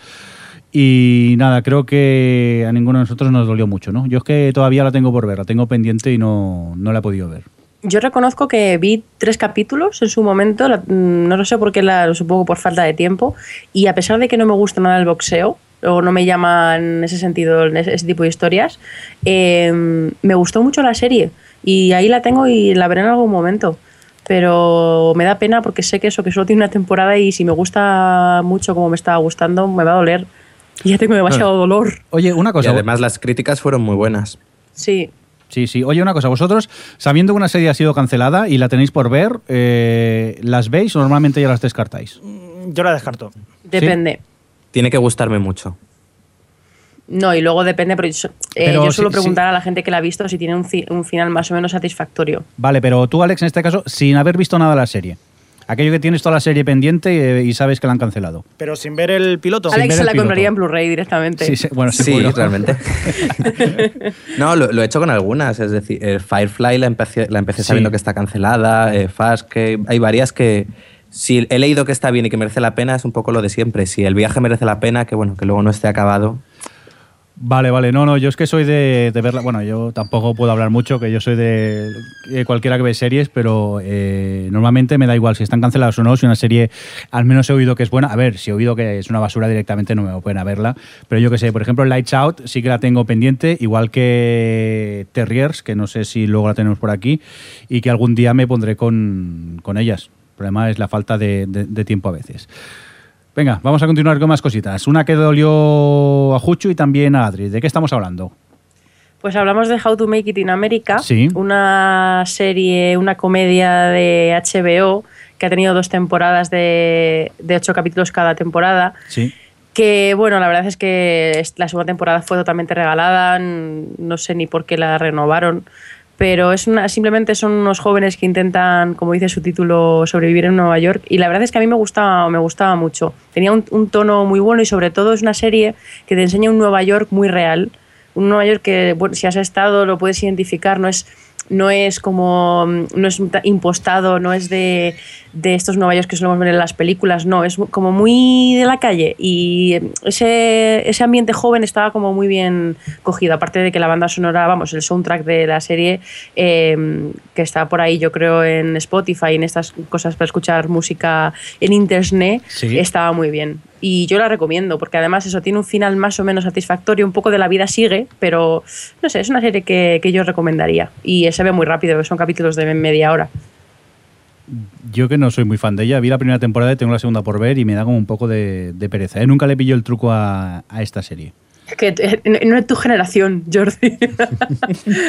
Y nada, creo que a ninguno de nosotros nos dolió mucho, ¿no? Yo es que todavía la tengo por ver, la tengo pendiente y no, no la he podido ver. Yo reconozco que vi tres capítulos en su momento, la- mm, no lo sé por qué, la, supongo por falta de tiempo, y a pesar de que no me gusta nada el boxeo, o no me llama en ese sentido en ese, tipo de historias, eh, me gustó mucho la serie, y ahí la tengo y la veré en algún momento. pero me da pena porque sé que eso, que solo tiene una temporada y si me gusta mucho como me estaba gustando, me va a doler. Y ya tengo demasiado dolor. Oye, una Y cosa. además las críticas fueron muy buenas. Sí. Sí, sí. Oye, una cosa. Vosotros, sabiendo que una serie ha sido cancelada y la tenéis por ver, eh, ¿las veis o normalmente ya las descartáis? Yo la descarto. Depende. Tiene que gustarme mucho. No, y luego depende, pero yo, eh, Pero yo suelo preguntar a la gente que la ha visto si tiene un, fi- un final más o menos satisfactorio. Vale, pero tú, Alex, en este caso, sin haber visto nada de la serie. Aquello que tienes toda la serie pendiente eh, y sabes que la han cancelado. Pero sin ver el piloto. Alex se la piloto. compraría en Blu-ray directamente. Sí, sí, bueno, Sí, realmente. no, lo, lo he hecho con algunas. Es decir, eh, Firefly la empecé, la empecé Sí. sabiendo que está cancelada. Eh, Fast, que hay varias que. Si he leído que está bien y que merece la pena, es un poco lo de siempre. Si el viaje merece la pena, que bueno, que luego no esté acabado. Vale, vale. No, no, yo es que soy de, verla. Bueno, yo tampoco puedo hablar mucho, que yo soy de, cualquiera que ve series, pero eh, normalmente me da igual si están canceladas o no. Si una serie al menos he oído que es buena. A ver, si he oído que es una basura directamente, no me pena verla. Pero yo que sé, por ejemplo, Lights Out sí que la tengo pendiente, igual que Terriers, que no sé si luego la tenemos por aquí, y que algún día me pondré con, con ellas. El problema es la falta de tiempo a veces. Venga, vamos a continuar con más cositas. Una que dolió a Juchu y también a Adri. ¿De qué estamos hablando? Pues hablamos de How to Make It in America, Sí. una serie, una comedia de HBO que ha tenido dos temporadas de, de ocho capítulos cada temporada. Sí. Que bueno, la verdad es que la segunda temporada fue totalmente regalada, no sé ni por qué la renovaron, pero es una, simplemente son unos jóvenes que intentan, como dice su título, sobrevivir en Nueva York y la verdad es que a mí me gustaba, me gustaba mucho. Tenía un, un tono muy bueno y sobre todo es una serie que te enseña un Nueva York muy real, un Nueva York que si has estado lo puedes identificar, no es no es como no es ta- impostado, no es de, de estos Nueva York que solemos ver en las películas, no, es como muy de la calle y ese, ese ambiente joven estaba como muy bien cogido, aparte de que la banda sonora, vamos, el soundtrack de la serie eh, que está por ahí yo creo en Spotify, en estas cosas para escuchar música en internet, Sí. estaba muy bien. Y yo la recomiendo, porque además eso tiene un final más o menos satisfactorio, un poco de la vida sigue, pero no sé, es una serie que, que yo recomendaría. Y se ve muy rápido, son capítulos de media hora. Yo que no soy muy fan de ella, vi la primera temporada y tengo la segunda por ver y me da como un poco de, pereza. ¿eh? Nunca le pillo el truco a, a esta serie. Que eh, no es tu generación, Jordi.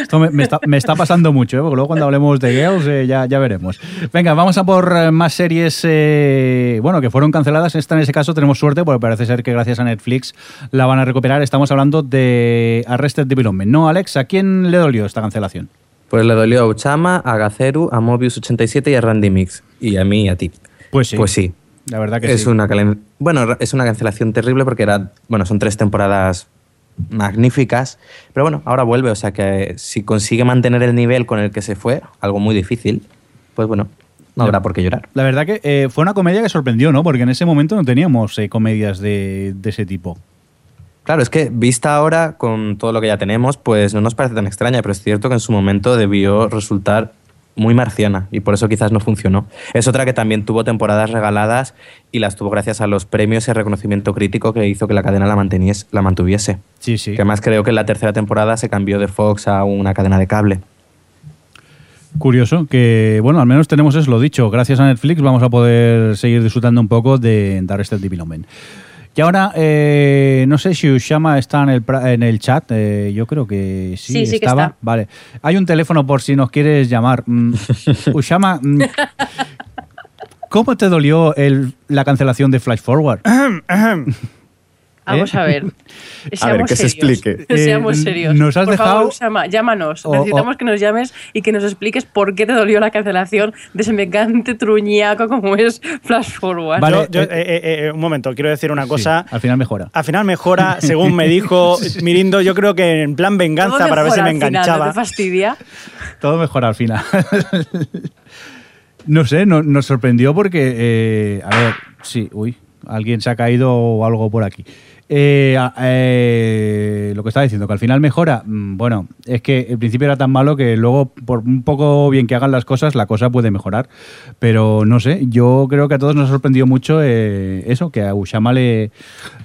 Esto me, me está, me está pasando mucho, ¿eh? porque luego cuando hablemos de Girls eh, ya, ya veremos. Venga, vamos a por más series, eh, bueno, que fueron canceladas. Esta en ese caso tenemos suerte, porque parece ser que gracias a Netflix la van a recuperar. Estamos hablando de Arrested Development. ¿No, Alex? ¿A quién le dolió esta cancelación? Pues le dolió a Uchama, a Gaceru, a Mobius87 y a Randy Mix. Y a mí y a ti. Pues sí. Pues sí. La verdad que es sí. una bueno, es una cancelación terrible porque era, bueno, son tres temporadas magníficas, pero bueno, ahora vuelve, o sea que si consigue mantener el nivel con el que se fue, algo muy difícil, pues bueno, no habrá por qué llorar. La verdad que eh, fue una comedia que sorprendió, ¿no? Porque en ese momento no teníamos eh, comedias de, de ese tipo. Claro, es que vista ahora con todo lo que ya tenemos, pues no nos parece tan extraña, pero es cierto que en su momento debió resultar muy marciana y por eso quizás no funcionó. Es otra que también tuvo temporadas regaladas y las tuvo gracias a los premios y el reconocimiento crítico que hizo que la cadena la, la mantuviese. Sí, sí. Que además creo que en la tercera temporada se cambió de Fox a una cadena de cable. Curioso que, bueno, al menos tenemos eso, lo dicho. Gracias a Netflix vamos a poder seguir disfrutando un poco de, Arrested Development. Y ahora, eh, no sé si Ushama está en el, en el chat. eh, yo creo que sí, Sí, sí que estaba. está. Vale. Hay un teléfono por si nos quieres llamar. Mm, Ushama, mm, ¿cómo te dolió el- la cancelación de Flash Forward? Vamos ¿Eh? a ver. Seamos que se explique. Seamos Eh, serios. nos has Por dejado- favor, Usama, llámanos. O- Necesitamos o- que nos llames y que nos expliques por qué te dolió la cancelación de semejante truñaco como es Flash Forward. Vale, Yo- yo- eh, eh, eh, un momento, quiero decir una cosa. Sí, al final mejora. Al final mejora, según me dijo Mirindo, yo creo que en plan venganza Todo para ver si me final, enganchaba. ¿No te fastidia? Todo mejora al final. no sé, no- nos sorprendió porque, eh, a ver, sí, uy, alguien se ha caído o algo por aquí. Eh, eh, lo que estaba diciendo, que al final mejora, mm, bueno, es que el principio era tan malo que luego, por un poco bien que hagan las cosas, la cosa puede mejorar. Pero no sé, yo creo que a todos nos sorprendió mucho eh, eso, que a Ushama le,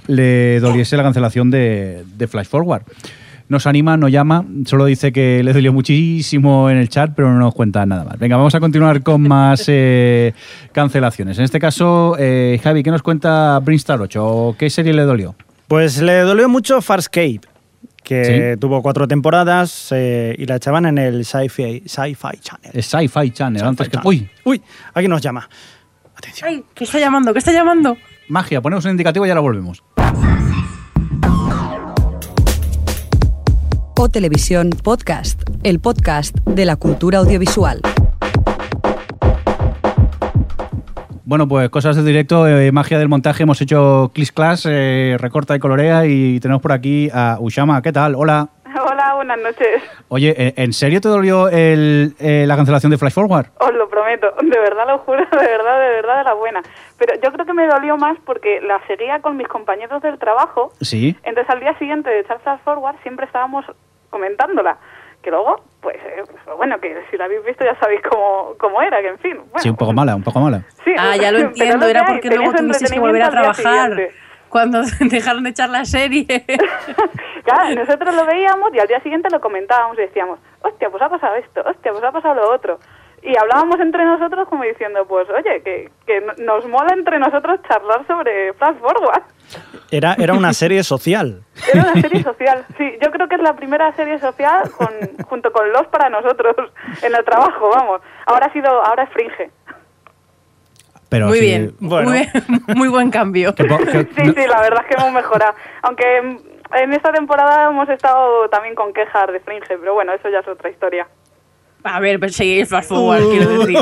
doliese la cancelación de, Flash Forward. nos anima, nos llama, solo dice que le dolió muchísimo en el chat, pero no nos cuenta nada más. Venga, vamos a continuar con más cancelaciones. En este caso, eh, Javi, ¿qué nos cuenta Brinstar 8? ¿O ¿Qué serie le dolió? Pues le dolió mucho Farscape, que Sí. tuvo cuatro temporadas eh, y la echaban en el Sci-Fi Channel. Sci-Fi Channel. Antes que... Uy, Uy, aquí nos llama. Atención. Ay, ¿qué está llamando? ¿Qué está llamando? magia, ponemos un indicativo y ahora volvemos. O Televisión Podcast, el podcast de la cultura audiovisual. Bueno, pues cosas de directo, eh, magia del montaje. Hemos hecho Clis Class, eh, recorta y colorea y tenemos por aquí a Ushama. ¿Qué tal? Hola. Hola, buenas noches. Oye, ¿en- ¿en serio te dolió el, eh, la cancelación de Flash Forward? Os lo prometo, de verdad lo juro, de verdad, de verdad de la buena. Pero yo creo que me dolió más porque la seguía con mis compañeros del trabajo. Sí. Entonces al día siguiente de echar Flash Forward siempre estábamos comentándola. Que luego, pues, eh, pues, bueno, que si la habéis visto ya sabéis cómo, cómo era, que en fin. Bueno, Sí, un poco mala, un poco mala. sí, Ah, ya lo entiendo, era hay, porque luego tuvisteis que volver a trabajar. Cuando dejaron de echar la serie. Claro, nosotros lo veíamos y al día siguiente lo comentábamos y decíamos, hostia, pues ha pasado esto, hostia, pues ha pasado lo otro. Y hablábamos entre nosotros como diciendo, pues oye, que, que no- nos mola entre nosotros charlar sobre Flash Forward. Era, era una serie social. Era una serie social, sí, yo creo que es la primera serie social con, junto con Los para nosotros en el trabajo, vamos. Ahora ha sido, ahora es Fringe. Pero muy sí, bien, bueno. muy, muy buen cambio. Sí, sí, la verdad es que hemos mejorado. Aunque en esta temporada hemos estado también con quejas de Fringe, pero bueno, eso ya es otra historia. A ver, pero seguís flash forward, quiero decir.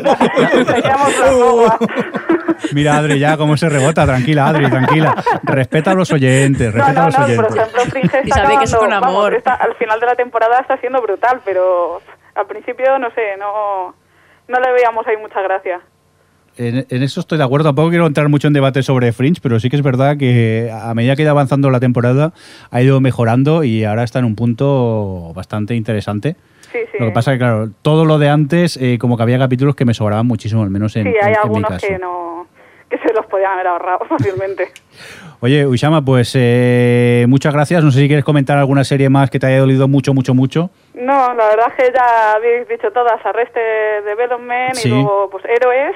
Forward. Mira, Adri, ya cómo se rebota. Tranquila, Adri, tranquila. Respeta a los oyentes, No, respeta no, a los no, por oyentes. ejemplo, Fringe Y está sabe que es con amor. vamos, está- al final de la temporada está siendo brutal, pero al principio, no sé, no, no le veíamos ahí mucha gracia. En, en eso estoy de acuerdo. Tampoco quiero entrar mucho en debate sobre Fringe, pero sí que es verdad que a medida que ha ido avanzando la temporada ha ido mejorando y ahora está en un punto bastante interesante. Sí, sí. Lo que pasa que, claro, todo lo de antes, eh, como que había capítulos que me sobraban muchísimo, al menos en, sí, en- hay en mi algunos caso. que no que se los podían haber ahorrado fácilmente. Oye, Ushama, pues eh, muchas gracias. No sé si quieres comentar alguna serie más que te haya dolido mucho, mucho, mucho. No, la verdad es que ya habéis dicho todas, Arrested Development Sí. y luego pues Héroes.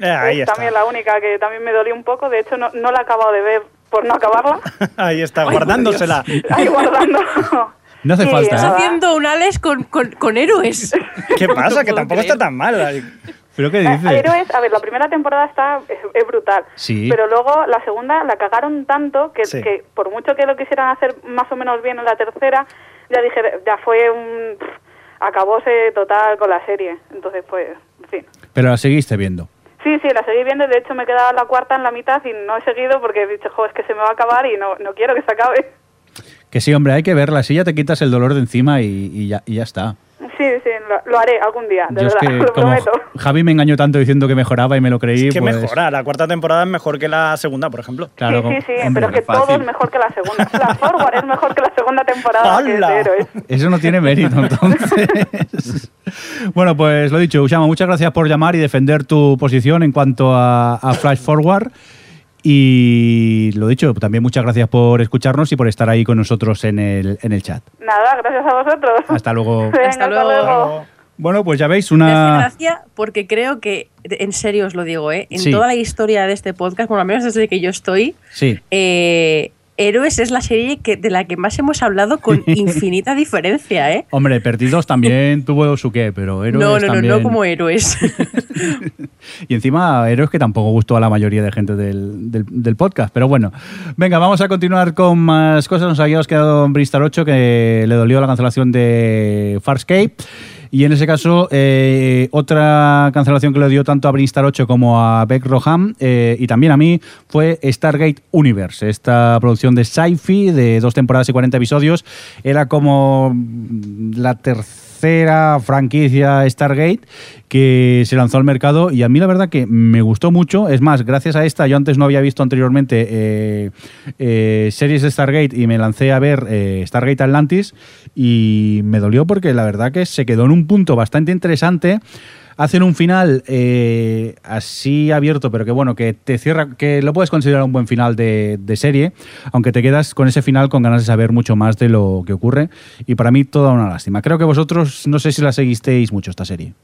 Eh, ahí es está. también la única que también me dolió un poco, de hecho no, no la he acabado de ver por no acabarla. Ahí está, guardándosela. Ahí guardando. No hace Y falta, Estás ¿eh? haciendo un Alex con, con, con héroes. ¿Qué No pasa? Que puedo tampoco creer. está tan mal. ¿Pero qué Eh, dices? Héroes, a ver, la primera temporada está es, es brutal. Sí. Pero luego la segunda la cagaron tanto que, Sí. que por mucho que lo quisieran hacer más o menos bien en la tercera, ya dije, ya fue un... acabóse total con la serie. Entonces, pues, en fin. Pero la seguiste viendo. Sí, sí, la seguí viendo de hecho me he quedado la cuarta en la mitad y no he seguido porque he dicho, jo, es que se me va a acabar y no, no quiero que se acabe. Que sí, hombre, hay que verla. Así ya te quitas el dolor de encima y, y ya, y ya está. Sí, sí, lo, lo haré algún día, de Yo es verdad, que lo como prometo. Javi me engañó tanto diciendo que mejoraba y me lo creí, Es que pues, mejora. La cuarta temporada es mejor que la segunda, por ejemplo. Claro, sí, sí, sí, hombre, pero es que fácil. todo es mejor que la segunda. La Forward es mejor que la segunda temporada que es ¡Hala! Eso no tiene mérito, entonces. bueno, pues lo dicho, Usama, muchas gracias por llamar y defender tu posición en cuanto a, a Flash Forward. Y lo dicho, también muchas gracias por escucharnos y por estar ahí con nosotros en el, en el chat. Nada, gracias a vosotros. Hasta luego. Venga, Hasta luego. Bueno, pues ya veis Me hace una... gracia porque creo que, en serio os lo digo, ¿eh? en Sí. toda la historia de este podcast, bueno, al menos desde que yo estoy, Sí, eh, Héroes es la serie que, de la que más hemos hablado con infinita diferencia, ¿eh? hombre, Perdidos también tuvo su qué, pero Héroes No, no, no, también... no como héroes. Y encima, Héroes que tampoco gustó a la mayoría de gente del, del- del podcast. Pero bueno, venga, vamos a continuar con más cosas. Nos habíamos quedado en Bristar 8, que le dolió la cancelación de Farscape. Y en ese caso, eh, otra cancelación que le dio tanto a Brinstar 8 como a Beck Roham eh, y también a mí fue Stargate Universe, esta producción de sci-fi de dos temporadas y 40 episodios. Era como la tercera franquicia Stargate que se lanzó al mercado y a mí la verdad que me gustó mucho. Es más, gracias a esta yo antes no había visto anteriormente eh, eh, series de Stargate y me lancé a ver eh, Stargate Atlantis y me dolió porque la verdad que se quedó en un punto bastante interesante hacen un final eh, así abierto, pero que bueno, que te cierra, que lo puedes considerar un buen final de, de serie, aunque te quedas con ese final con ganas de saber mucho más de lo que ocurre. Y para mí, toda una lástima. Creo que vosotros, no sé si la seguisteis mucho esta serie.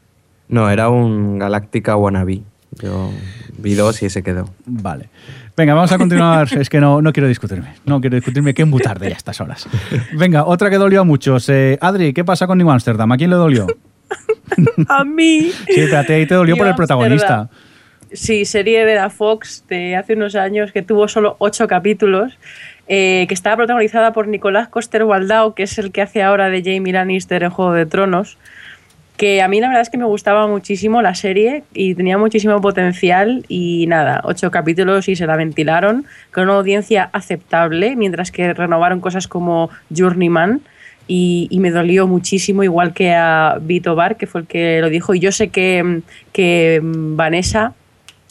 No, era un Galáctica wannabe. Yo vi dos y se quedó. Vale. Venga, vamos a continuar. es que no, no quiero discutirme. No quiero discutirme. Qué muy tarde ya a estas horas. Venga, otra que dolió a muchos. Eh, Adri, ¿qué pasa con New Amsterdam? ¿A quién le dolió? A mí. Sí, pero a ti te dolió por el protagonista. Sí, serie de la Fox de hace unos años que tuvo solo ocho capítulos, eh, que estaba protagonizada por Nicolás Coster Waldau, que es el que hace ahora de Jamie Lannister en Juego de Tronos. Que a mí la verdad es que me gustaba muchísimo la serie y tenía muchísimo potencial y nada, ocho capítulos y se la ventilaron con una audiencia aceptable, mientras que renovaron cosas como Journeyman y, y me dolió muchísimo, igual que a Vito Bar, que fue el que lo dijo. Y yo sé que, que Vanessa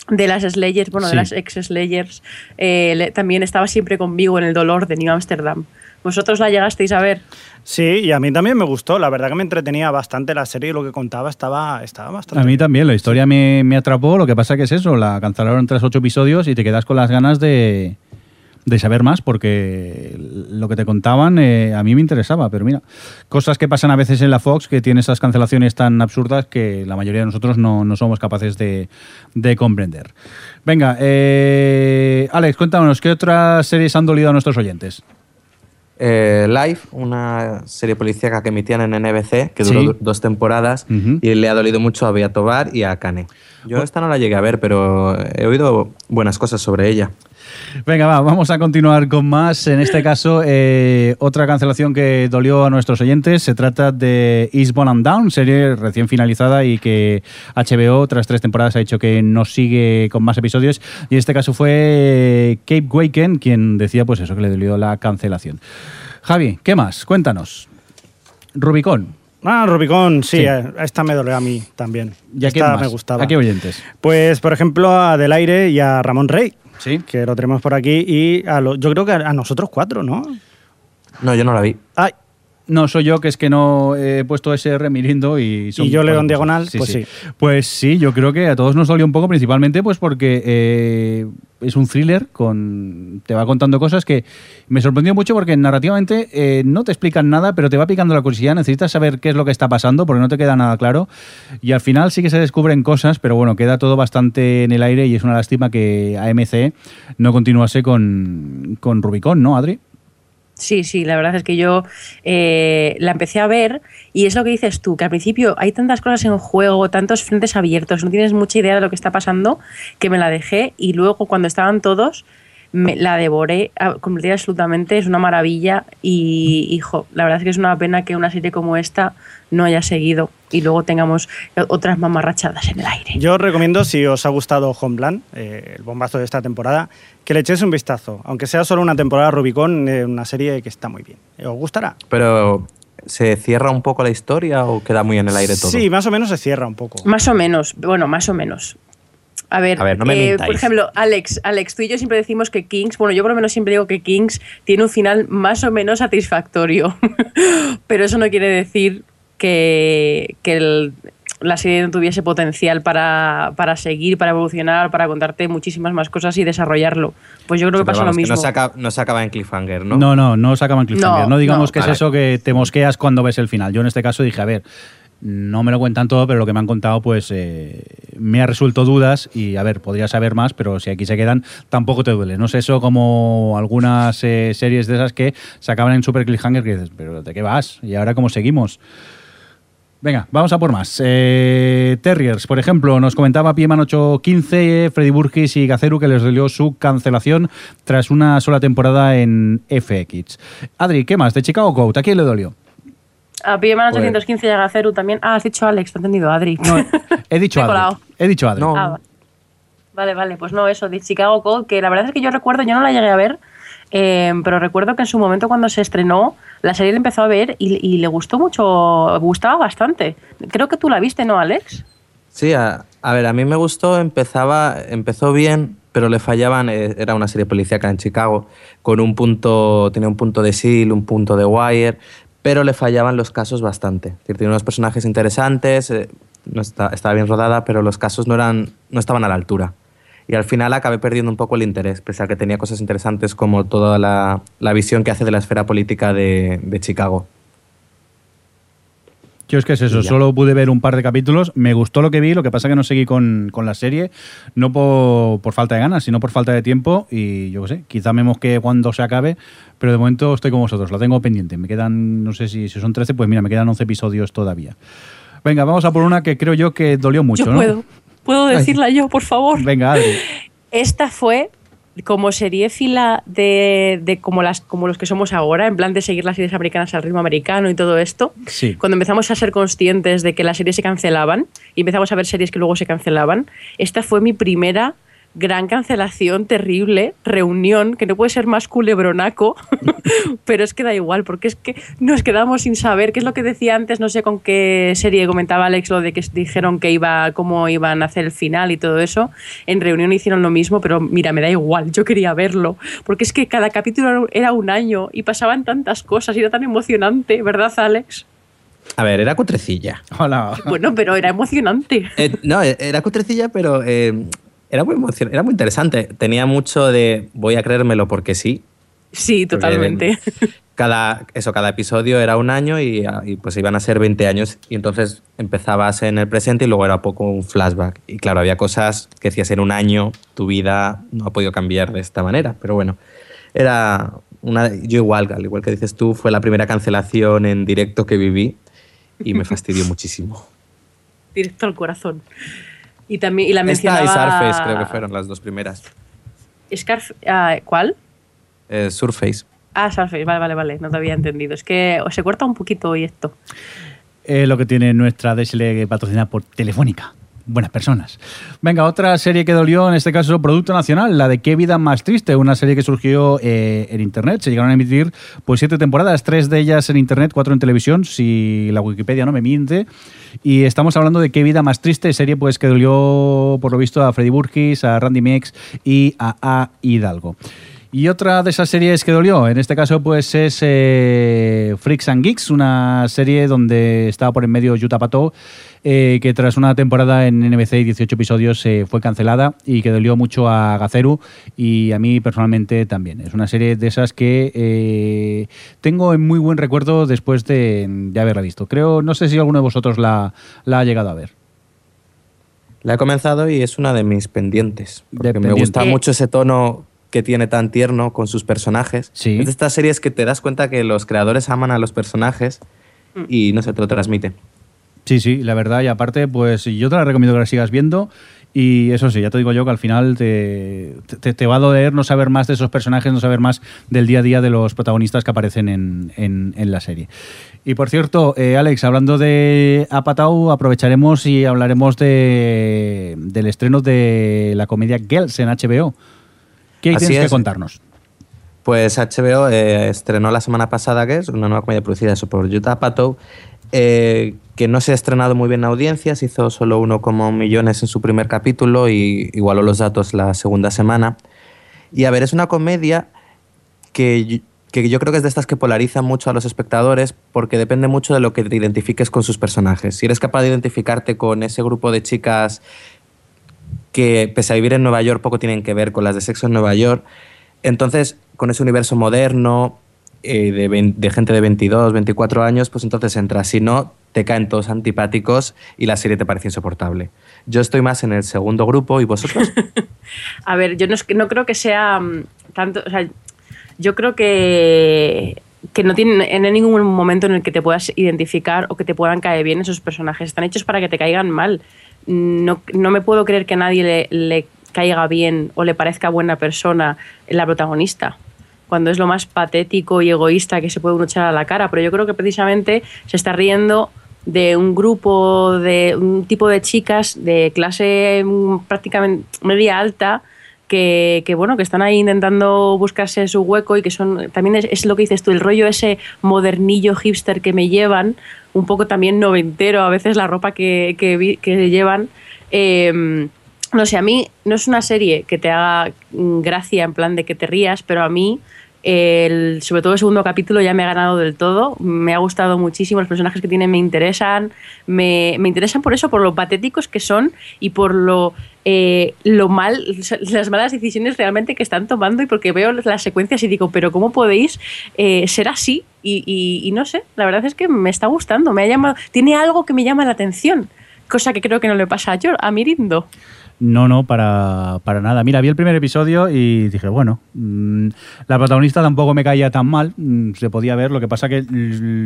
de las Slayers, bueno, Sí. de las ex Slayers, eh, también estaba siempre conmigo en el dolor de New Amsterdam. ¿Vosotros la llegasteis a ver? Sí, y a mí también me gustó. La verdad que me entretenía bastante la serie y lo que contaba estaba, estaba bastante A mí también, la historia me, me atrapó. Lo que pasa que es eso, la cancelaron tras ocho episodios y te quedas con las ganas de, de saber más porque lo que te contaban eh, a mí me interesaba. Pero mira, cosas que pasan a veces en la Fox que tiene esas cancelaciones tan absurdas que la mayoría de nosotros no, no somos capaces de, de comprender. Venga, eh, Alex, cuéntanos, ¿qué otras series han dolido a nuestros oyentes? Eh, Live, una serie policíaca que emitían en NBC, que duró do- dos temporadas y le ha dolido mucho a Bea Tobar y a Kane. Yo esta no la llegué a ver, pero he oído buenas cosas sobre ella. Venga, va, vamos a continuar con más. En este caso, eh, otra cancelación que dolió a nuestros oyentes. Se trata de Eastbound and Down, serie recién finalizada y que HBO, tras tres temporadas, ha dicho que no sigue con más episodios. Y en este caso fue Cape Waken quien decía, pues eso, que le dolió la cancelación. Javi, ¿qué más? Cuéntanos. Rubicón. Ah, Rubicón, sí, Sí. eh, esta me dolió a mí también. ¿Y a esta me gustaba. ¿A qué oyentes? Pues, por ejemplo, a Del Aire y a Ramón Rey, Sí. que lo tenemos por aquí, y a lo- yo creo que a nosotros cuatro, ¿no? No, yo no la vi. Ay, No, soy yo, que es que no he puesto SR Mirindo y... son Y yo leo en diagonal, cosas. pues sí. Pues sí, yo creo que a todos nos dolió un poco, principalmente pues porque eh, es un thriller, con te va contando cosas que me sorprendió mucho porque narrativamente eh, no te explican nada, pero te va picando la curiosidad, necesitas saber qué es lo que está pasando porque no te queda nada claro. Y al final sí que se descubren cosas, pero bueno, queda todo bastante en el aire y es una lástima que AMC no continuase con, con Rubicón, ¿no, Adri? Sí, sí, la verdad es que yo eh, la empecé a ver y es lo que dices tú, que al principio hay tantas cosas en juego, tantos frentes abiertos, no tienes mucha idea de lo que está pasando, que me la dejé y luego cuando estaban todos me la devoré a- completamente absolutamente, es una maravilla y, hijo, la verdad es que es una pena que una serie como esta no haya seguido y luego tengamos otras mamarrachadas en el aire. yo os recomiendo, si os ha gustado Homeland, eh, el bombazo de esta temporada, que le echéis un vistazo. Aunque sea solo una temporada Rubicón, eh, una serie que está muy bien. ¿Os gustará? Pero, ¿se cierra un poco la historia o queda muy en el aire todo? Sí, más o menos se cierra un poco. Más o menos, bueno, más o menos. A ver, A ver, no me eh, por ejemplo, Alex, Alex, tú y yo siempre decimos que Kings, bueno, yo por lo menos siempre digo que Kings tiene un final más o menos satisfactorio, pero eso no quiere decir que, que el- la serie no tuviese potencial para, para seguir, para evolucionar, para contarte muchísimas más cosas y desarrollarlo. Pues yo creo que pasa vamos, lo mismo. no, se acaba, no se acaba en cliffhanger, ¿no? No, no, no sacaban cliffhanger. No, No, digamos no. que es Vale. eso que te mosqueas cuando ves el final. Yo en este caso dije, a ver, no me lo cuentan todo, pero lo que me han contado, pues eh, me ha resuelto dudas y, a ver, podría saber más, pero si aquí se quedan, tampoco te duele. No es eso como algunas eh, series de esas que se acaban en super cliffhanger que dices, pero ¿de qué vas? ¿Y ahora cómo seguimos? Venga, vamos a por más. Eh, Terriers, por ejemplo, nos comentaba Pieman 815, Freddy Burgis y Gaceru que les dolió su cancelación tras una sola temporada en FX. Adri, ¿qué más? De Chicago Code, ¿a quién le dolió? A Pieman Pues- 815 y a Gaceru también. Ah, has dicho Alex, te he entendido, Adri. No, he dicho Adri. colado. He dicho Adri. No. Ah, vale, vale, pues no, eso, de Chicago Code, que la verdad es que yo recuerdo, yo no la llegué a ver, eh, pero recuerdo que en su momento cuando se estrenó, la serie la empezó a ver y, y le gustó mucho, gustaba bastante. Creo que tú la viste, ¿no, Alex? Sí, a, a ver, a mí me gustó, empezaba, empezó bien, pero le fallaban, eh, era una serie policíaca en Chicago, con un punto, tenía un punto de Seal, un punto de Wire, pero le fallaban los casos bastante. Es Tiene unos personajes interesantes, eh, estaba bien rodada, pero los casos no, eran, no estaban a la altura. Y al final acabé perdiendo un poco el interés, pese a que tenía cosas interesantes como toda la, visión que hace de la esfera política de Chicago. Yo es que es eso, solo pude ver un par de capítulos, me gustó lo que vi, lo que pasa que no seguí con, con la serie, no por, por falta de ganas, sino por falta de tiempo y yo qué sé, quizá me mosque cuando se acabe, pero de momento estoy con vosotros, la tengo pendiente, me quedan, no sé si, si son 13, pues mira, me quedan 11 episodios todavía. Venga, vamos a por una que creo yo que dolió mucho, Yo ¿no? puedo. ¿Puedo decirla yo, por favor? Venga, Adri. Esta fue como seriéfila de, de como, las, como los que somos ahora, en plan de seguir las series americanas al ritmo americano y todo esto. Sí. Cuando empezamos a ser conscientes de que las series se cancelaban y empezamos a ver series que luego se cancelaban, esta fue mi primera gran cancelación terrible, reunión, que no puede ser más culebronaco, pero es que da igual, porque es que nos quedamos sin saber, qué es lo que decía antes, no sé con qué serie comentaba Alex, lo de que dijeron que iba, cómo iban a hacer el final y todo eso, en reunión hicieron lo mismo, pero mira, me da igual, yo quería verlo, porque es que cada capítulo era un año y pasaban tantas cosas y era tan emocionante, ¿verdad Alex? A ver, era cutrecilla. Hola. Bueno, pero era emocionante. Eh, no, eh, era cutrecilla, pero eh, era, muy era muy interesante. Tenía mucho de voy a creérmelo porque sí. Sí, totalmente. Cada, eso, cada episodio era un año y, y, pues iban a ser 20 años y entonces empezabas en el presente y luego era poco un flashback. Y claro, había cosas que decías en un año, tu vida no ha podido cambiar de esta manera, pero bueno, era una, yo igual, al igual que dices tú, fue la primera cancelación en directo que viví y me fastidió muchísimo. Directo al corazón. Y también y la Esta mencionaba... y Surface creo que fueron las dos primeras. Scarf... ah, ¿Cuál? Eh, Surface. Ah, Surface, vale, vale, vale, no te había entendido. Es que se corta un poquito hoy esto. Es lo que tiene nuestra DSL patrocinada por Telefónica. Buenas personas. Venga, otra serie que dolió, en este caso, Producto Nacional, la de Qué vida más triste, una serie que surgió eh, en Internet. Se llegaron a emitir pues siete temporadas, tres de ellas en Internet, cuatro en televisión, si la Wikipedia no me miente. Y estamos hablando de Qué vida más triste, serie pues que dolió, por lo visto, a Freddy Burgis, a Randy Mex y a A. Hidalgo. Y otra de esas series que dolió, en este caso, pues es eh, Freaks and Geeks, una serie donde estaba por en medio Yuta Pato, eh, que tras una temporada en NBC y 18 episodios eh, fue cancelada y que dolió mucho a Gaceru y a mí personalmente también. Es una serie de esas que eh, tengo en muy buen recuerdo después de, de haberla visto. Creo, no sé si alguno de vosotros la, la ha llegado a ver. La he comenzado y es una de mis pendientes. Porque me gusta Eh. mucho ese tono que tiene tan tierno con sus personajes. Sí. Es de estas series que te das cuenta que los creadores aman a los personajes y no se te lo transmite. Sí, sí, la verdad, y aparte, pues yo te la recomiendo que la sigas viendo. Y eso sí, ya te digo yo que al final te, te, te va a doler no saber más de esos personajes, no saber más del día a día de los protagonistas que aparecen en, en- en la serie. Y por cierto, eh, Alex, hablando de Apatau, aprovecharemos y hablaremos de, del estreno de la comedia Girls en HBO. ¿Qué Así tienes que contarnos? Pues HBO eh, estrenó la semana pasada Girls, una nueva comedia producida eso por Utah Apatow, eh, que no se ha estrenado muy bien en audiencias, hizo solo 1,1 millones en su primer capítulo y igualó los datos la segunda semana. Y a ver, es una comedia que que yo creo que es de estas que polarizan mucho a los espectadores porque depende mucho de lo que te identifiques con sus personajes. Si eres capaz de identificarte con ese grupo de chicas que pese a vivir en Nueva York poco tienen que ver con las de sexo en Nueva York, entonces con ese universo moderno eh, de, vein- de gente de 22, 24 años, pues entonces entras. Si no, te caen todos antipáticos y la serie te parece insoportable. Yo estoy más en el segundo grupo y vosotros. A ver, yo no, no creo que sea mm, tanto. O sea, yo creo que, que no tienen en ningún momento en el que te puedas identificar o que te puedan caer bien esos personajes. Están hechos para que te caigan mal. No, no me puedo creer que nadie le caiga bien o le parezca buena persona la protagonista. Cuando es lo más patético y egoísta que se puede uno echar a la cara. Pero yo creo que precisamente se está riendo de un grupo, de un tipo de chicas de clase mm, prácticamente media alta que, que, bueno que están ahí intentando buscarse su hueco y que son también es, es lo que dices tú el rollo ese modernillo hipster que me llevan un poco también noventero a veces la ropa que, que, llevan eh, no sé a mí no es una serie que te haga mm, gracia en plan de que te rías pero a mí sobre todo el segundo capítulo ya me ha ganado del todo. Me ha gustado muchísimo. Los personajes que tienen me interesan. Me, me interesan por eso, por lo patéticos que son y por lo, eh, lo mal, las malas decisiones realmente que están tomando. Y porque veo las secuencias y digo, pero ¿cómo podéis eh, ser así? Y, y- no sé, la verdad es que me está gustando. Me ha llamado, tiene algo que me llama la atención. Cosa que creo que no le pasa a, Yor, a Mirindo. No, no, para, para nada. Mira, vi el primer episodio y dije, bueno, mm, la protagonista tampoco me caía tan mal, mm, se podía ver. Lo que pasa que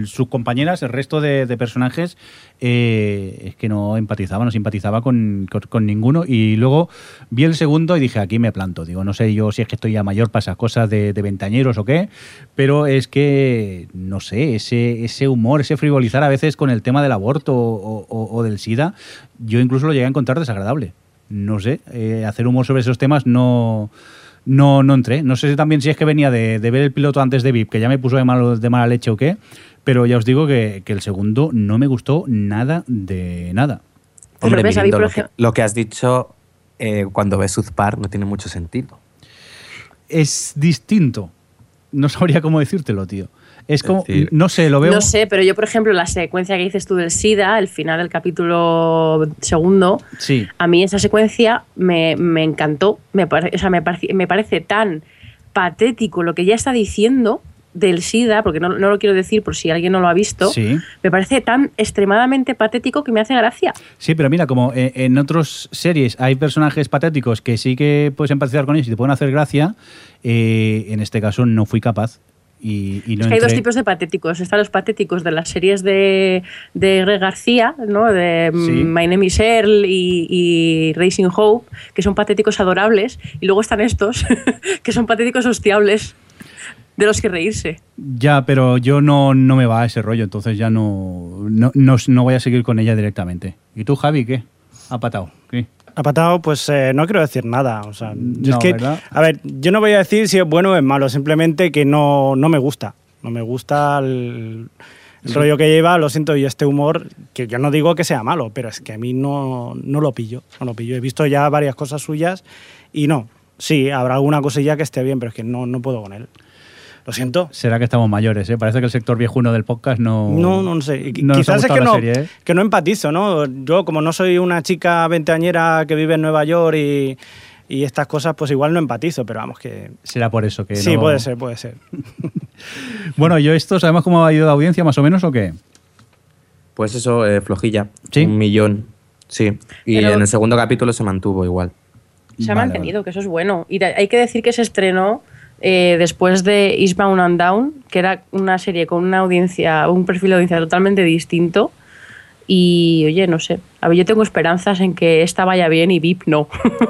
sus compañeras, el resto de, personajes, eh, es que no empatizaba, no simpatizaba con, con- ninguno. Y luego vi el segundo y dije, aquí me planto. Digo, no sé yo si es que estoy ya mayor para esas cosas de, ventañeros o qué, pero es que, no sé, ese, ese humor, ese frivolizar a veces con el tema del aborto o del SIDA, yo incluso lo llegué a encontrar desagradable no sé, eh, hacer humor sobre esos temas no, no, no entré. No sé si también si es que venía de, de ver el piloto antes de VIP, que ya me puso de, malo- de mala leche o qué, pero ya os digo que, que el segundo no me gustó nada de nada. Hombre, que, lo que has dicho eh, cuando ves South Park no tiene mucho sentido. Es distinto. No sabría cómo decírtelo, tío. Es como, decir- no sé, lo veo... No sé, pero yo, por ejemplo, la secuencia que dices tú del SIDA, el final del capítulo segundo, Sí, a mí esa secuencia me, me encantó. Me, pare- o sea, me, parece, me parece tan patético lo que ya está diciendo del SIDA, porque no, no lo quiero decir por si alguien no lo ha visto, sí. me parece tan extremadamente patético que me hace gracia. Sí, pero mira, como eh, en otras series hay personajes patéticos que sí que puedes empatizar con ellos y te pueden hacer gracia, eh, en este caso no fui capaz. Y, y no Es que hay dos tipos de patéticos. Están los patéticos de las series de, de Greg García, ¿no? de mm, Sí. My Name is Earl y, y Racing Hope, que son patéticos adorables. Y luego están estos, que son patéticos hostiables, de los que reírse. Ya, pero yo no, no me va a ese rollo, entonces ya no, no, no, no voy a seguir con ella directamente. ¿Y tú, Javi, qué? ¿Ha patado? ¿Qué? Ha patado, pues eh, no quiero decir nada. O sea, yo No, es que, ¿verdad? a ver, yo no voy a decir si es bueno o es malo, simplemente que no, no me gusta. No me gusta el, el rollo que lleva, lo siento, y este humor, que yo no digo que sea malo, pero es que a mí no, no lo pillo. No lo pillo. He visto ya varias cosas suyas y no. Sí, habrá alguna cosilla que esté bien, pero es que no, no puedo con él. Lo siento. Será que estamos mayores, ¿eh? Parece que el sector viejuno del podcast no... No, no, no sé. No Quizás es que no, serie, ¿eh? que no empatizo, ¿no? Yo, como no soy una chica veinteañera que vive en Nueva York y, y estas cosas, pues igual no empatizo, pero vamos que... Será por eso que Sí, no- puede ser, puede ser. Bueno, yo esto, ¿sabemos cómo ha ido la audiencia más o menos o qué? Pues eso, eh, flojilla. ¿Sí? Un millón. Sí. Y Pero- en el segundo capítulo se mantuvo igual. Se ha Vale, mantenido, que eso es bueno. Y hay que decir que se estrenó eh, después de Eastbound and Down, que era una serie con una audiencia, un perfil de audiencia totalmente distinto. Y oye, no sé. A ver, yo tengo esperanzas en que esta vaya bien y VIP no.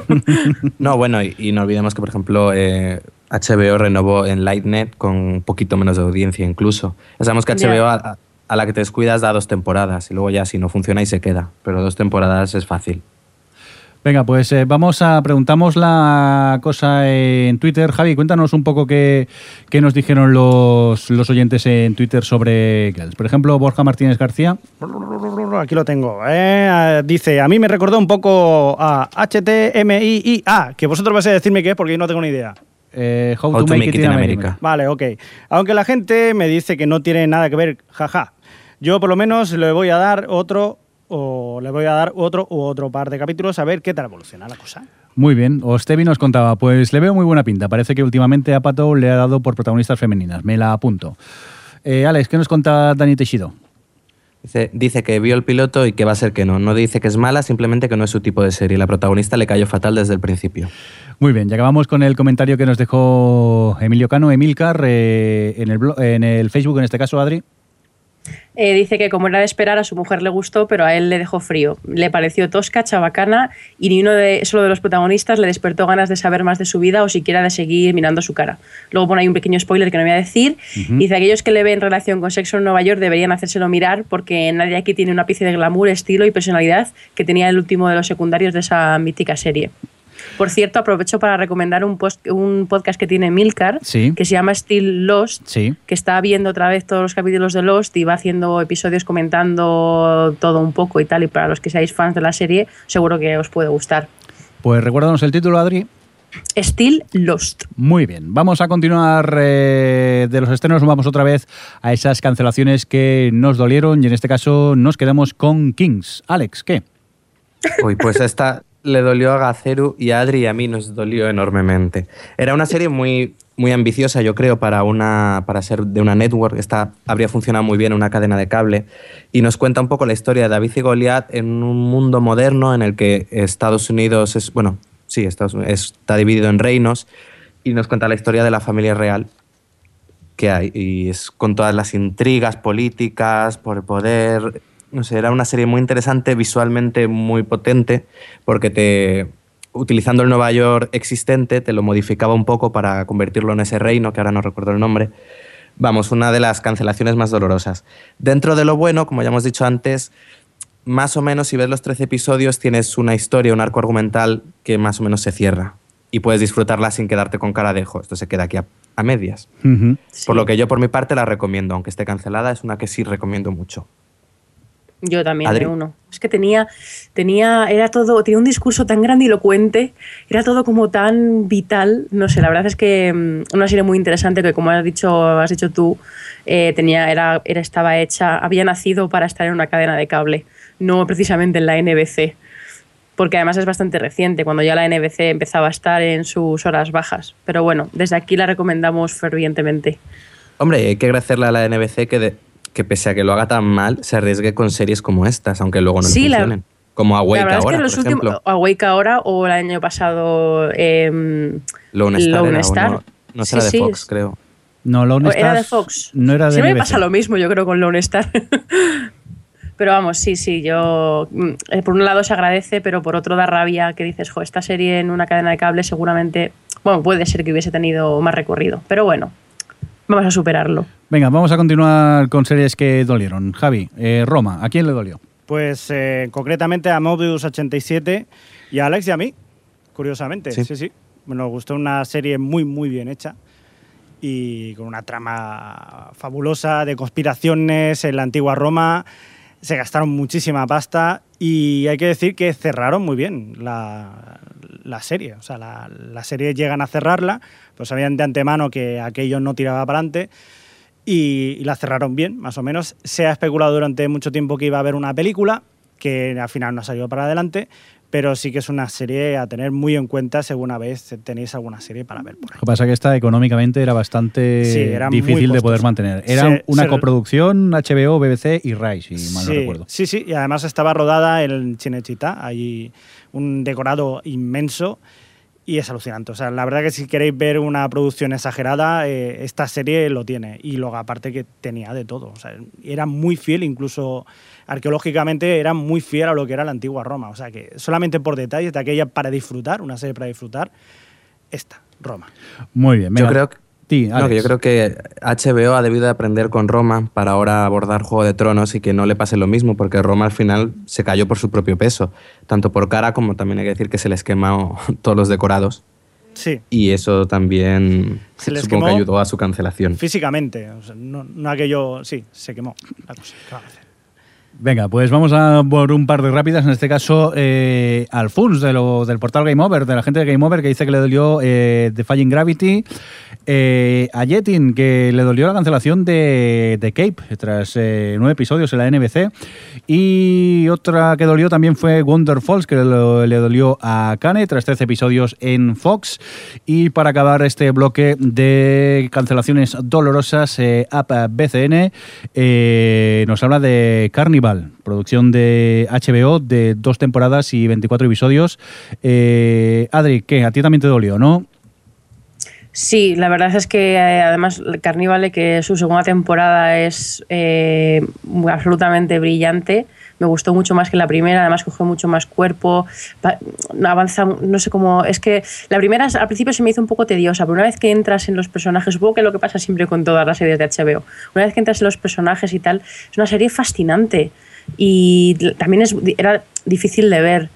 No, bueno, y, y no olvidemos que, por ejemplo, eh, HBO renovó en Lightnet con un poquito menos de audiencia incluso. Ya sabemos que. HBO a, a la que te descuidas da dos temporadas y luego ya si no funciona y se queda. Pero dos temporadas es fácil. Venga, pues eh, vamos a preguntamos la cosa en Twitter. Javi, cuéntanos un poco qué, qué nos dijeron los, los oyentes en Twitter sobre Girls. Por ejemplo, Borja Martínez García. Aquí lo tengo. ¿eh? Ah, Dice, a mí me recordó un poco a HTMIIA, que vosotros vais a decirme qué es porque yo no tengo ni idea. eh, how, to, make, it, in America. Vale, ok. Aunque la gente me dice que no tiene nada que ver, jaja. Yo por lo menos le voy a dar otro o le voy a dar otro u otro par de capítulos a ver qué tal evoluciona la cosa. Muy bien, Ostevi nos contaba, pues le veo muy buena pinta. Parece que últimamente a Pato le ha dado por protagonistas femeninas. Me la apunto. Eh, Alex, ¿qué nos cuenta Dani Techido? Dice, dice que vio el piloto y que va a ser que no. No dice que es mala, simplemente que no es su tipo de serie. La protagonista le cayó fatal desde el principio. Muy bien, ya acabamos con el comentario que nos dejó Emilio Cano, Emilcar, eh, en, el blo- en el Facebook, en este caso, Adri. Eh, dice que como era de esperar, a su mujer le gustó, pero a él le dejó frío. Le pareció tosca, chabacana y ni uno de solo de los protagonistas le despertó ganas de saber más de su vida o siquiera de seguir mirando su cara. Luego pone ahí un pequeño spoiler que no voy a decir. Dice aquellos que le ven relación con sexo en Nueva York deberían hacérselo mirar porque nadie aquí tiene un ápice de glamour, estilo y personalidad que tenía el último de los secundarios de esa mítica serie. Por cierto, aprovecho para recomendar un, post- un podcast que tiene Milcar, Sí. que se llama Still Lost, Sí. que está viendo otra vez todos los capítulos de Lost y va haciendo episodios comentando todo un poco y tal. Y para los que seáis fans de la serie, seguro que os puede gustar. Pues recuérdanos el título, Adri. Still Lost. Muy bien, vamos a continuar eh, de los estrenos, vamos otra vez a esas cancelaciones que nos dolieron y en este caso nos quedamos con Kings. Alex, ¿qué? Uy, pues esta le dolió a Gaceru y a Adri y a mí nos dolió enormemente. Era una serie muy, muy ambiciosa, yo creo, para, una, para ser de una network. Esta habría funcionado muy bien en una cadena de cable. Y nos cuenta un poco la historia de David y Goliat en un mundo moderno en el que Estados Unidos es, bueno, sí, Estados Unidos está dividido en reinos. Y nos cuenta la historia de la familia real que hay. Y es con todas las intrigas políticas, por el poder. No sé, era una serie muy interesante, visualmente muy potente, porque te, utilizando el Nueva York existente, te lo modificaba un poco para convertirlo en ese reino, que ahora no recuerdo el nombre. Vamos, una de las cancelaciones más dolorosas. Dentro de lo bueno, como ya hemos dicho antes, más o menos si ves los 13 episodios tienes una historia, un arco argumental que más o menos se cierra y puedes disfrutarla sin quedarte con cara de, "Jo, esto se queda aquí a, a medias. Por lo que yo por mi parte la recomiendo, aunque esté cancelada, es una que sí recomiendo mucho. Yo también Adri. de uno. Es que tenía, tenía, era todo, tenía un discurso tan grandilocuente, era todo como tan vital. No sé, la verdad es que mm, una serie muy interesante que, como has dicho, has dicho tú, eh, tenía, era, era, estaba hecha, había nacido para estar en una cadena de cable, no precisamente en la NBC. Porque además es bastante reciente, cuando ya la NBC empezaba a estar en sus horas bajas. Pero bueno, desde aquí la recomendamos fervientemente. Hombre, hay que agradecerle a la NBC que, de- que pese a que lo haga tan mal, se arriesgue con series como estas, aunque luego no le Sí, la- funcionen. Como Awake la verdad ahora, es que los por últimos, ejemplo. Awake ahora o el año pasado, em, Lone Star, Lone era, o Star. no, no Sí, será de sí, Fox, es- creo. No, Lone O era de Fox. No era de Siempre me pasa lo mismo, yo creo, con Lone Star. pero vamos, sí, sí, yo. mm, eh, Por un lado se agradece, pero por otro da rabia que dices, jo, esta serie en una cadena de cable seguramente. Bueno, puede ser que hubiese tenido más recorrido, pero bueno, vamos a superarlo. Venga, vamos a continuar con series que dolieron. Javi, eh, Roma, ¿a quién le dolió? Pues eh, concretamente a Mobius 87 y a Alex y a mí, curiosamente. Sí. Sí, sí. Nos gustó una serie muy, muy bien hecha y con una trama fabulosa de conspiraciones en la antigua Roma. Se gastaron muchísima pasta y hay que decir que cerraron muy bien la, la serie. O sea, la, la serie llegan a cerrarla, pues sabían de antemano que aquello no tiraba para adelante y, y la cerraron bien, más o menos. Se ha especulado durante mucho tiempo que iba a haber una película, que al final no ha salido para adelante, pero sí que es una serie a tener muy en cuenta si alguna vez tenéis alguna serie para ver por ahí. Lo que pasa es que esta económicamente era bastante Sí, era muy difícil de poder mantener. Era Se- una se- coproducción HBO, BBC y Rai, si mal no sí, recuerdo. sí, sí, y además estaba rodada en Chinechita, hay un decorado inmenso y es alucinante. O sea, la verdad que si queréis ver una producción exagerada, eh, esta serie lo tiene. Y luego aparte que tenía de todo. O sea, era muy fiel, incluso arqueológicamente era muy fiel a lo que era la antigua Roma. O sea que solamente por detalles de aquella para disfrutar, una serie para disfrutar, esta, Roma. Muy bien. Yo creo que, Sí, no, que yo creo que HBO ha debido de aprender con Roma para ahora abordar Juego de Tronos y que no le pase lo mismo, porque Roma al final se cayó por su propio peso, tanto por cara como también hay que decir que se les quemó todos los decorados Sí, y eso también Se les supongo que ayudó a su cancelación. físicamente. O sea, no, no aquello. Sí, se quemó la cosa. ¿Qué van a hacer? Venga, pues vamos a por un par de rápidas. En este caso, eh, Alfons, de lo- del portal Game Over, de la gente de Game Over, que dice que le dolió eh, Defying Gravity. Eh, a Jetin, que le dolió la cancelación de, de Cape, tras eh, nueve episodios en la NBC. Y otra que dolió también fue Wonder Falls, que le dolió a Kane, tras 13 episodios en Fox. Y para acabar este bloque de cancelaciones dolorosas, eh, App BCN eh, nos habla de Carnival, producción de HBO de dos temporadas y 24 episodios. Adri, ¿qué? A ti también te dolió, ¿no? Sí, la verdad es que eh, además Carnívale, que su segunda temporada es eh, absolutamente brillante, me gustó mucho más que la primera, además cogió mucho más cuerpo, avanza, no sé cómo, es que la primera al principio se me hizo un poco tediosa, pero una vez que entras en los personajes, supongo que es lo que pasa siempre con todas las series de HBO, una vez que entras en los personajes y tal, es una serie fascinante y también es, era difícil de ver.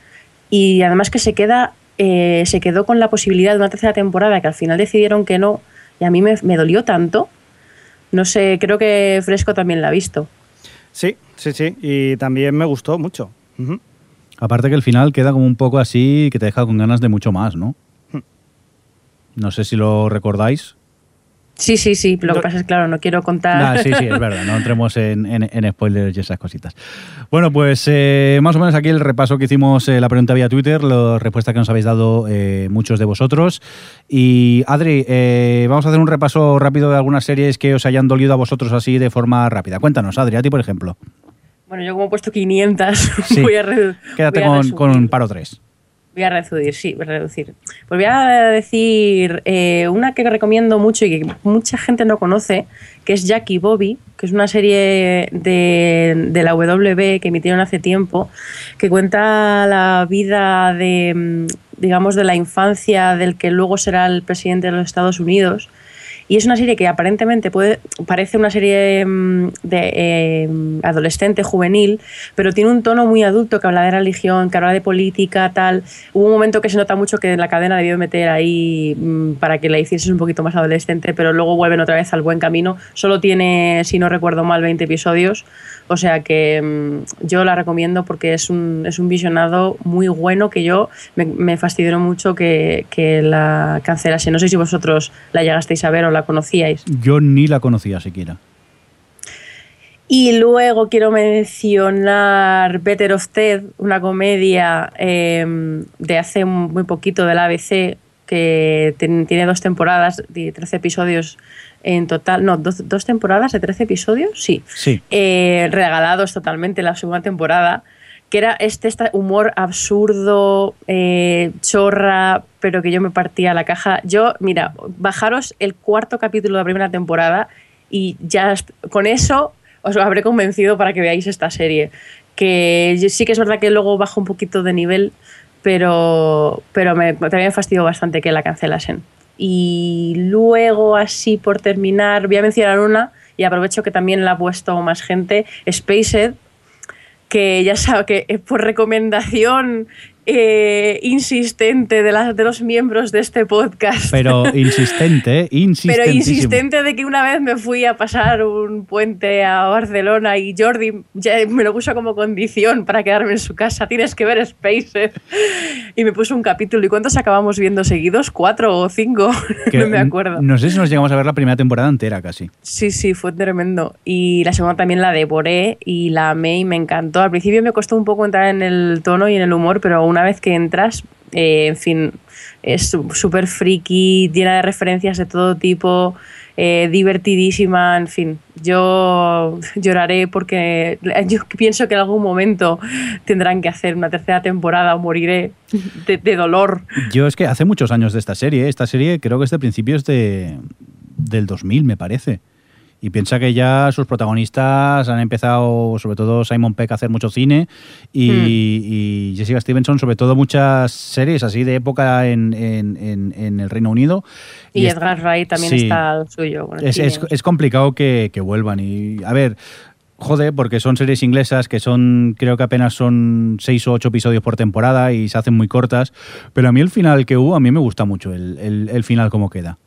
Y además que se queda eh, se quedó con la posibilidad de una tercera temporada que al final decidieron que no y a mí me, me dolió tanto no sé creo que Fresco también la ha visto Sí, sí, sí. Y también me gustó mucho. Aparte que el final queda como un poco así, que te deja con ganas de mucho más, ¿no? No sé si lo recordáis. Sí, sí, sí. Lo que No- pasa es, claro, no quiero contar. Sí, sí, es verdad, no entremos en, en- en spoilers y esas cositas. Bueno, pues eh, más o menos aquí el repaso que hicimos, eh, la pregunta vía Twitter, la respuesta que nos habéis dado eh, muchos de vosotros. Y Adri, vamos a hacer un repaso rápido de algunas series que os hayan dolido a vosotros así de forma rápida. Cuéntanos, Adri, a ti por ejemplo. Bueno, yo como he puesto 500, Sí. voy a, Quédate voy a con, resumir. con un paro 3. Voy a reducir, sí, voy a reducir. Pues voy a decir eh, una que recomiendo mucho y que mucha gente no conoce, que es Jackie Bobby, que es una serie de, de la WB que emitieron hace tiempo, que cuenta la vida de, mm, digamos, de la infancia del que luego será el presidente de los Estados Unidos. Y es una serie que aparentemente puede, parece una serie mm, de eh, adolescente, juvenil, pero tiene un tono muy adulto que habla de religión, que habla de política, tal. Hubo un momento que se nota mucho que la cadena debió meter ahí mm, para que la hicieses un poquito más adolescente, pero luego vuelven otra vez al buen camino. Solo tiene, si no recuerdo mal, 20 episodios. O sea que mm, yo la recomiendo porque es un, es un visionado muy bueno que yo me, me fastidió mucho que, que la cancelase. No sé si vosotros la llegasteis a ver o la conocíais. Yo ni la conocía siquiera. Y luego quiero mencionar Better of Ted, una comedia eh, de hace muy poquito del ABC que ten- tiene dos temporadas, de 13 episodios en total. No, dos, dos temporadas de 13 episodios, sí. Sí. Eh, regalados totalmente la segunda temporada, que era este, este humor absurdo, eh, chorra, pero que yo me partía la caja. Yo, mira, bajaros el cuarto capítulo de la primera temporada y ya con eso os habré convencido para que veáis esta serie. Que sí que es verdad que luego baja un poquito de nivel, pero, pero me, también fastidió bastante que la cancelasen. Y luego, así por terminar, voy a mencionar una, y aprovecho que también la ha puesto más gente, Spaced, que ya sabe que eh, por recomendación eh, insistente de, las de los miembros de este podcast. Pero insistente, ¿eh? Pero insistente de que una vez me fui a pasar un puente a Barcelona y Jordi ya me lo puso como condición para quedarme en su casa. Tienes que ver Spacer. Y me puso un capítulo. ¿Y cuántos acabamos viendo seguidos? ¿Cuatro o cinco? Que no me acuerdo. No sé si nos llegamos a ver la primera temporada entera casi. Sí, sí, fue tremendo. Y la segunda también la devoré y la amé y me encantó. Al principio me costó un poco entrar en el tono y en el humor, pero una vez que entras, eh, en fin, es súper friki, llena de referencias de todo tipo, eh, divertidísima, en fin. Yo lloraré porque yo pienso que en algún momento tendrán que hacer una tercera temporada o moriré de, de dolor. Yo es que hace muchos años de esta serie. ¿eh? Esta serie creo que es de principios de, del 2000, me parece. Y piensa que ya sus protagonistas han empezado, sobre todo Simon Peck, a hacer mucho cine y, Hmm. y Jessica Stevenson, sobre todo muchas series así de época en, en- en- en el Reino Unido. Y, Edgar Wright también sí. está suyo. es- es complicado que, que vuelvan. Y a ver, jode, porque son series inglesas que son, creo que apenas son seis o ocho episodios por temporada y se hacen muy cortas. Pero a mí el final que hubo, a mí me gusta mucho el, el- el final como queda.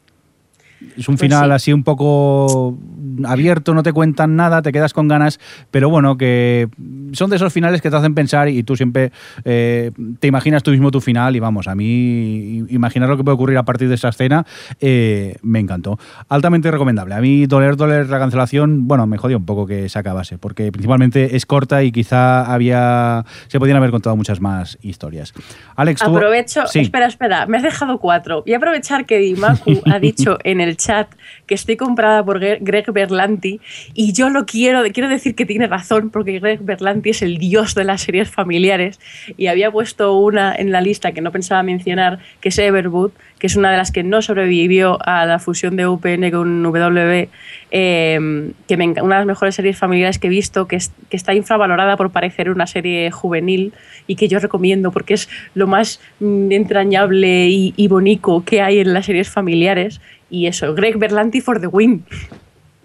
Es un Pues final sí. así un poco abierto, no te cuentan nada, te quedas con ganas, pero bueno, que son de esos finales que te hacen pensar y tú siempre eh, te imaginas tú mismo tu final y vamos, a mí imaginar lo que puede ocurrir a partir de esa escena eh, me encantó. Altamente recomendable. A mí doler, doler la cancelación, bueno, me jodió un poco que se acabase, porque principalmente es corta y quizá había se podían haber contado muchas más historias. Alex, tú... Aprovecho, Sí. espera, espera, me has dejado cuatro. Voy a aprovechar que Dimaku ha dicho en el chat que estoy comprada por Gre- Greg Berlanti y yo lo quiero, quiero decir que tiene razón porque Greg Berlanti es el dios de las series familiares y había puesto una en la lista que no pensaba mencionar, que es Everwood, que es una de las que no sobrevivió a la fusión de UPN con W, eh, que me una de las mejores series familiares que he visto, que, es- que está infravalorada por parecer una serie juvenil y que yo recomiendo porque es lo más mm, entrañable y, y bonito que hay en las series familiares. Y eso, Greg Berlanti for the win.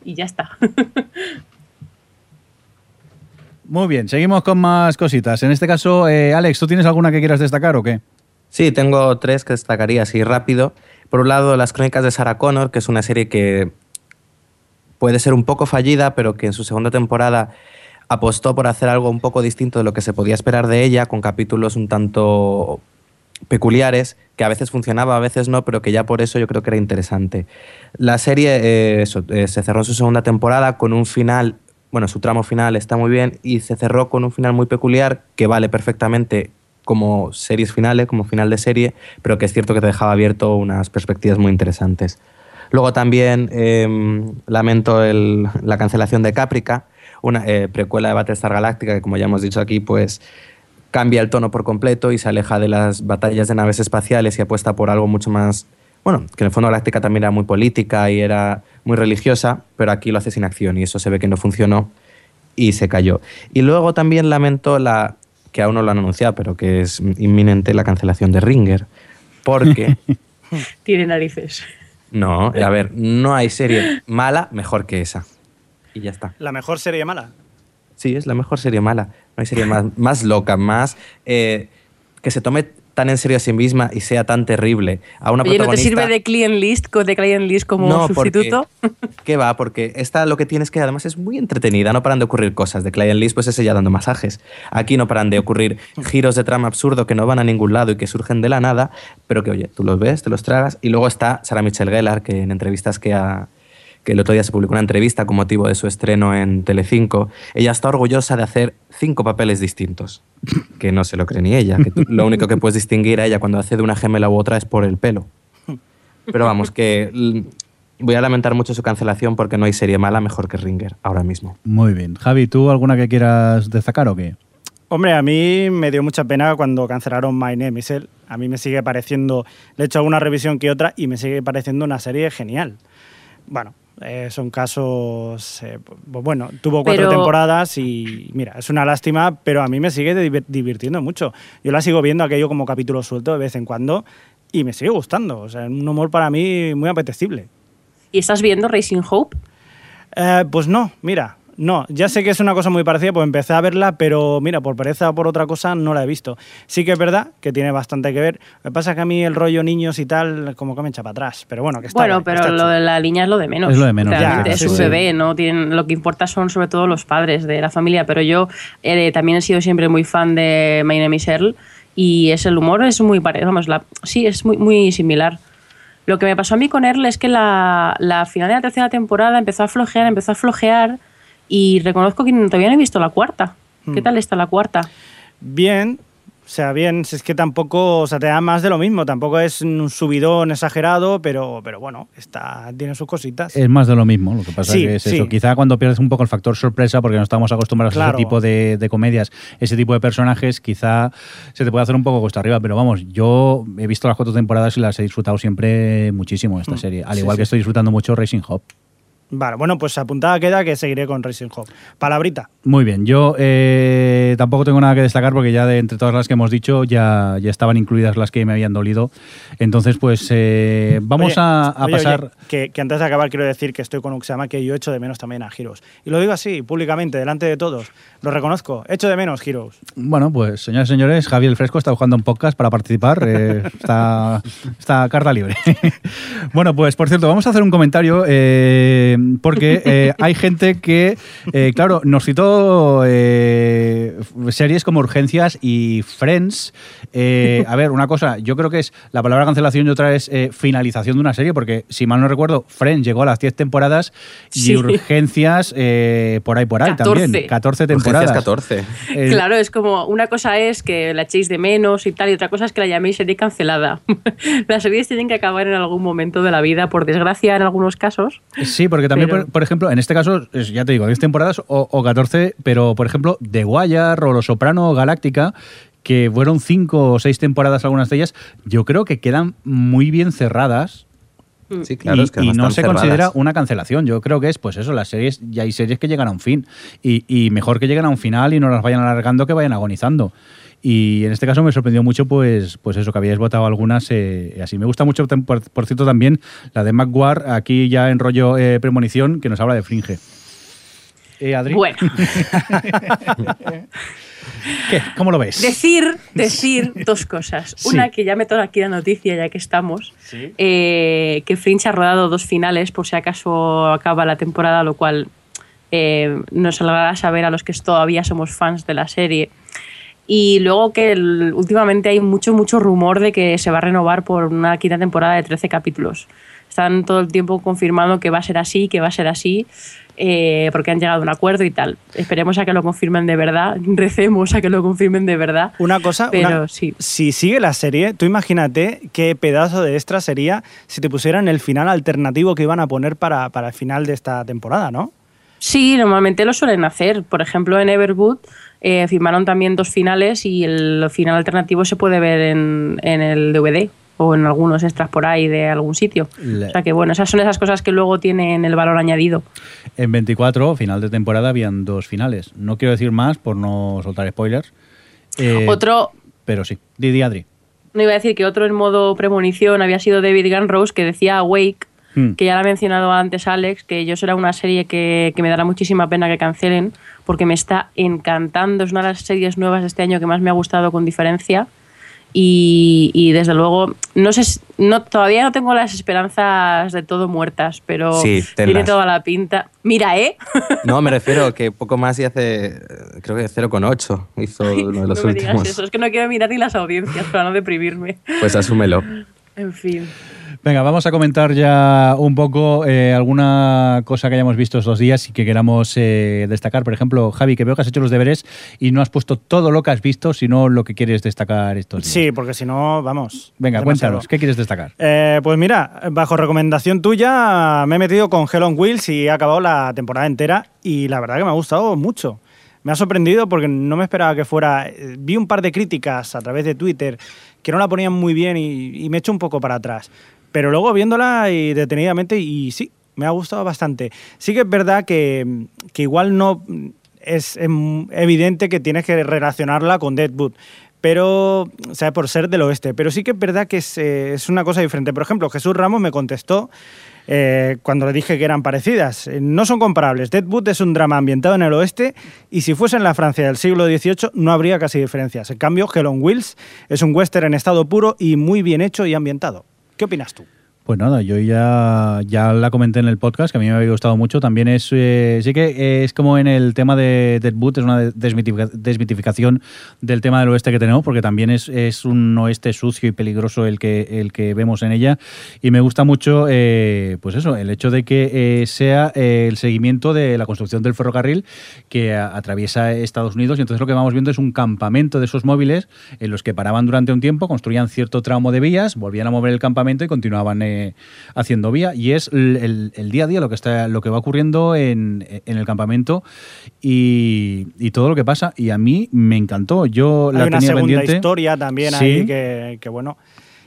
Y ya está. Muy bien, seguimos con más cositas. En este caso, eh, Alex, ¿tú tienes alguna que quieras destacar o qué? Sí, tengo tres que destacaría así rápido. Por un lado, Las Crónicas de Sarah Connor, que es una serie que puede ser un poco fallida, pero que en su segunda temporada apostó por hacer algo un poco distinto de lo que se podía esperar de ella, con capítulos un tanto peculiares que a veces funcionaba, a veces no, pero que ya por eso yo creo que era interesante. La serie eh, eh, se cerró su segunda temporada con un final, bueno, su tramo final está muy bien y se cerró con un final muy peculiar que vale perfectamente como series finales, como final de serie, pero que es cierto que te dejaba abierto unas perspectivas muy interesantes. Luego también em, lamento la cancelación de Caprica, una eh, precuela de Battlestar Galactica que como ya hemos dicho aquí, pues cambia el tono por completo y se aleja de las batallas de naves espaciales y apuesta por algo mucho más, bueno, que en el fondo Galáctica también era muy política y era muy religiosa, pero aquí lo hace sin acción y eso se ve que no funcionó y se cayó. Y luego también lamento la que aún no lo han anunciado, pero que es inminente la cancelación de Ringer, porque Tiene narices. no, a ver, no hay serie mala mejor que esa. Y ya está. La mejor serie mala. Sí, es la mejor serie mala. No hay serie más, más loca, más eh, que se tome tan en serio a sí misma y sea tan terrible. A una Oye, ¿no te protagonista. sirve de client list, de client list como No, porque- sustituto? ¿Qué va? Porque esta lo que tienes que además es muy entretenida, no paran de ocurrir cosas. De Client List, pues es ella dando masajes. Aquí no paran de ocurrir giros de trama absurdo que no van a ningún lado y que surgen de la nada, pero que, oye, tú los ves, te los tragas. Y luego está Sarah Michelle Gellar, que en entrevistas que ha que el otro día se publicó una entrevista con motivo de su estreno en Telecinco, ella está orgullosa de hacer cinco papeles distintos, que no se lo cree ni ella, que tú- lo único que puedes distinguir a ella cuando hace de una gemela u otra es por el pelo. Pero vamos, que l- voy a lamentar mucho su cancelación porque no hay serie mala mejor que Ringer ahora mismo. Muy bien. Javi, ¿tú alguna que quieras destacar o qué? Hombre, a mí me dio mucha pena cuando cancelaron My Name is Earl. A mí me sigue pareciendo, le he hecho alguna revisión que otra y me sigue pareciendo una serie genial. Bueno, eh, son casos, eh, pues bueno, tuvo cuatro Pero- temporadas y mira, es una lástima, pero a mí me sigue div- divirtiendo mucho. Yo la sigo viendo aquello como capítulo suelto de vez en cuando y me sigue gustando. O sea, un humor para mí muy apetecible. ¿Y estás viendo Racing Hope? Eh, pues no, mira, no, ya sé que es una cosa muy parecida, pues empecé a verla, pero mira, por pereza o por otra cosa no la he visto. Sí que es verdad que tiene bastante que ver. Lo que pasa es que a mí el rollo niños y tal, como que me echa para atrás. Pero bueno, que está bueno, guay, pero está lo de la niña es lo de menos. Es lo de menos, ya, es sí, un sí. bebé, ¿no? Tienen, lo que importa son sobre todo los padres de la familia. Pero yo eh, también he sido siempre muy fan de My Name is Earl y es el humor es muy parecido. Vamos, la, sí, es muy, muy similar. Lo que me pasó a mí con Earl es que la, la final de la tercera temporada empezó a flojear, empezó a flojear y reconozco que todavía no he visto la cuarta. ¿Qué Hmm. tal está la cuarta? Bien, o sea, bien, es que tampoco, o sea, te da más de lo mismo. Tampoco es un subidón exagerado, pero, pero bueno, está, tiene sus cositas. Es más de lo mismo, lo que pasa Sí, que es sí. eso. Quizá cuando pierdes un poco el factor sorpresa, porque no estamos acostumbrados a ese tipo de, de comedias, ese tipo de personajes, quizá se te puede hacer un poco cuesta arriba. Pero vamos, yo he visto las cuatro temporadas y las he disfrutado siempre muchísimo esta Mm, serie. Al igual sí. que estoy disfrutando mucho Racing Hop. Vale, bueno, pues apuntada queda que seguiré con Racing Hope. Palabrita. Muy bien, yo eh, tampoco tengo nada que destacar porque ya de entre todas las que hemos dicho ya, ya estaban incluidas las que me habían dolido. Entonces, pues eh, vamos Oye, a, a oye, oye, pasar... que, que antes de acabar quiero decir que estoy con Uxama, que yo echo de menos también a Heroes. Y lo digo así, públicamente, delante de todos. Lo reconozco, echo de menos Heroes. Bueno, pues señores y señores, Javier Fresco está buscando un podcast para participar. eh, está, está carta libre. bueno, pues por cierto, vamos a hacer un comentario eh, porque eh, hay gente que, eh, claro, nos citó eh, series como Urgencias y Friends. Eh, a ver, una cosa, yo creo que es la palabra cancelación y otra es eh, finalización de una serie, porque si mal no recuerdo, Friends llegó a las 10 temporadas y Sí. Urgencias eh, por ahí, por ahí 14. también. 14 Urgencias temporadas. 14. Eh, Claro, es como una cosa es que la echéis de menos y tal, y otra cosa es que la llaméis serie cancelada. Las series tienen que acabar en algún momento de la vida, por desgracia en algunos casos. Sí, porque también, Pero- por, por ejemplo, en este caso, es- ya te digo, 10 temporadas o, o 14, pero por ejemplo, The Wire o Los Soprano o Galáctica, que fueron 5 o 6 temporadas algunas de ellas, yo creo que quedan muy bien cerradas. Sí, claro, y, es que y no se cerradas. considera una cancelación. Yo creo que es, pues eso, las series, ya hay series que llegan a un fin. Y, y mejor que lleguen a un final y no las vayan alargando que vayan agonizando. Y en este caso me sorprendió mucho, pues, pues eso, que habíais votado algunas eh, así. Me gusta mucho, por, por cierto, también la de McGuire, aquí ya en rollo eh, premonición, que nos habla de Fringe. Eh, Adri, Bueno, ¿qué? ¿cómo lo ves? decir, decir dos cosas. Sí. Una, que ya meto aquí la noticia, ya que estamos, eh, que Fringe ha rodado dos finales, por si acaso acaba la temporada, lo cual eh, nos alegrará saber a los que todavía somos fans de la serie Y luego que el- últimamente hay mucho, mucho rumor de que se va a renovar por una quinta temporada de 13 capítulos. Están todo el tiempo confirmando que va a ser así, que va a ser así, eh, porque han llegado a un acuerdo y tal. Esperemos a que lo confirmen de verdad, recemos a que lo confirmen de verdad. Una cosa, Pero una- sí. si sigue la serie, tú imagínate qué pedazo de extra sería si te pusieran el final alternativo que iban a poner para, para el final de esta temporada, ¿no? Sí, normalmente lo suelen hacer. Por ejemplo, en Everwood eh, firmaron también dos finales y el final alternativo se puede ver en, en el DVD o en algunos extras por ahí de algún sitio. Le- O sea que bueno, esas son esas cosas que luego tienen el valor añadido. En 24, final de temporada, habían dos finales. No quiero decir más por no soltar spoilers. Eh, Otro, Pero sí. Didi Adri. no iba a decir que otro en modo premonición había sido David Gunrose que decía Awake, Hmm. que ya la ha mencionado antes Alex, que yo será una serie que, que me dará muchísima pena que cancelen porque me está encantando. Es una de las series nuevas de este año que más me ha gustado con diferencia. Y, y desde luego, no sé, no, todavía no tengo las esperanzas de todo muertas, pero Sí, tiene toda la pinta. Mira, ¿eh? No, me refiero que poco más y hace, creo que 0,8 hizo uno de los no me digas últimos. eso, es que no quiero mirar ni las audiencias para no deprimirme. Pues asúmelo. En fin. Venga, vamos a comentar ya un poco eh, alguna cosa que hayamos visto estos días y que queramos eh, destacar. Por ejemplo, Javi, que veo que has hecho los deberes y no has puesto todo lo que has visto, sino lo que quieres destacar estos días. Sí, porque si no, vamos. Venga, demasiado. cuéntanos, ¿qué quieres destacar? Eh, pues mira, bajo recomendación tuya me he metido con Hell on Wheels y he acabado la temporada entera y la verdad que me ha gustado mucho. Me ha sorprendido porque no me esperaba que fuera... Vi un par de críticas a través de Twitter que no la ponían muy bien y, y me echo un poco para atrás. Pero luego viéndola detenidamente y sí, me ha gustado bastante. Sí que es verdad que, que igual no es evidente que tienes que relacionarla con Deadwood pero, o sea, por ser del oeste. Pero sí que es verdad que es, eh, es una cosa diferente. Por ejemplo, Jesús Ramos me contestó eh, cuando le dije que eran parecidas. Eh, no son comparables. Deadwood es un drama ambientado en el oeste y si fuese en la Francia del siglo XVIII no habría casi diferencias. En cambio, Hell on Wheels es un western en estado puro y muy bien hecho y ambientado. ¿Qué opinas tú? Pues nada, yo ya, ya la comenté en el podcast, que a mí me había gustado mucho. También es, eh, sí que es como en el tema de Deadwood, es una desmitifica- desmitificación del tema del oeste que tenemos, porque también es, es un oeste sucio y peligroso el que, el que vemos en ella. Y me gusta mucho, eh, pues eso, el hecho de que eh, sea eh, el seguimiento de la construcción del ferrocarril que a- atraviesa Estados Unidos. Y entonces lo que vamos viendo es un campamento de esos móviles en los que paraban durante un tiempo, construían cierto tramo de vías, volvían a mover el campamento y continuaban eh, haciendo vía. Y es el, el- el día a día lo que está, lo que va ocurriendo en, en el campamento y, y todo lo que pasa. Y a mí me encantó. Yo la Hay una tenía segunda pendiente. historia también Sí. ahí que, que, bueno.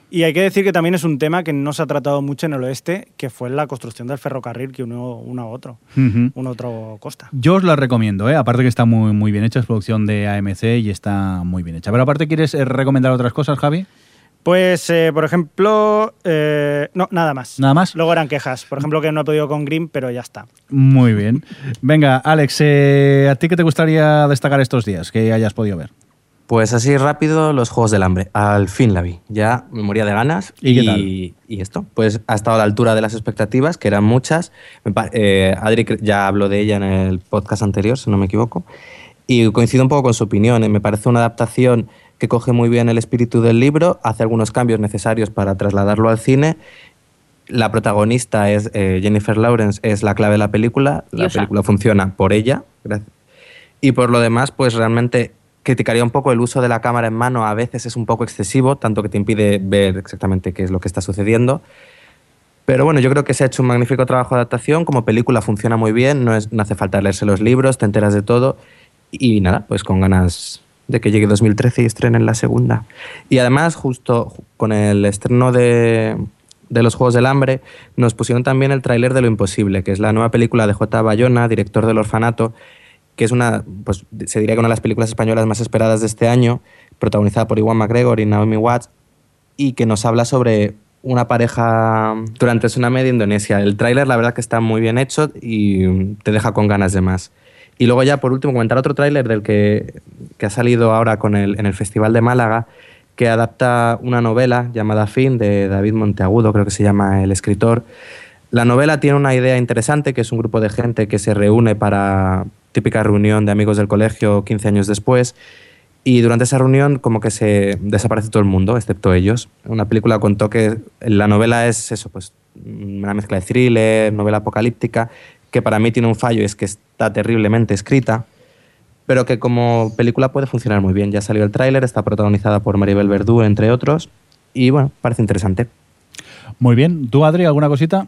Y hay que decir que también es un tema que no se ha tratado mucho en el oeste, que fue la construcción del ferrocarril que unió uno a otro, un otro costa. Yo os la recomiendo, ¿eh? aparte que está muy, muy bien hecha, es producción de AMC y está muy bien hecha. Pero aparte, ¿quieres eh, recomendar otras cosas, Javi? Pues, eh, por ejemplo, eh, no, nada más. ¿Nada más? Luego eran quejas. Por ejemplo, que no he podido con Grimm, pero ya está. Muy bien. Venga, Alex, eh, ¿a ti qué te gustaría destacar estos días que hayas podido ver? Pues así rápido, los Juegos del Hambre. Al fin la vi. Ya me moría de ganas. ¿Y qué tal? y esto, pues ha estado a la altura de las expectativas, que eran muchas. Eh, Adri ya habló de ella en el podcast anterior, si no me equivoco. Y coincido un poco con su opinión. Me parece una adaptación que coge muy bien el espíritu del libro, hace algunos cambios necesarios para trasladarlo al cine. La protagonista es eh, Jennifer Lawrence, es la clave de la película. La Diosa. película funciona por ella. gracias. Y por lo demás, pues realmente criticaría un poco el uso de la cámara en mano. A veces es un poco excesivo, tanto que te impide ver exactamente qué es lo que está sucediendo. Pero bueno, yo creo que se ha hecho un magnífico trabajo de adaptación. Como película funciona muy bien, no, es, no hace falta leerse los libros, te enteras de todo. Y nada, pues con ganas de que llegue 2013 y estrenen la segunda. Y además, justo con el estreno de, de Los Juegos del Hambre, nos pusieron también el tráiler de Lo Imposible, que es la nueva película de J. Bayona, director del Orfanato, que es una, pues se diría que una de las películas españolas más esperadas de este año, protagonizada por Iwan McGregor y Naomi Watts, y que nos habla sobre una pareja durante Tsunami de Indonesia. El tráiler la verdad que está muy bien hecho y te deja con ganas de más. Y luego ya por último comentar otro tráiler del que, que ha salido ahora con el, en el Festival de Málaga, que adapta una novela llamada Fin de David Monteagudo, creo que se llama el escritor. La novela tiene una idea interesante, que es un grupo de gente que se reúne para típica reunión de amigos del colegio 15 años después Y durante esa reunión como que se desaparece todo el mundo, excepto ellos. Una película contó que la novela es eso, pues una mezcla de thriller, novela apocalíptica, que para mí tiene un fallo y es que está terriblemente escrita, pero que como película puede funcionar muy bien. Ya salió el tráiler, está protagonizada por Maribel Verdú, entre otros, y bueno, parece interesante. Muy bien. ¿Tú, Adri, alguna cosita?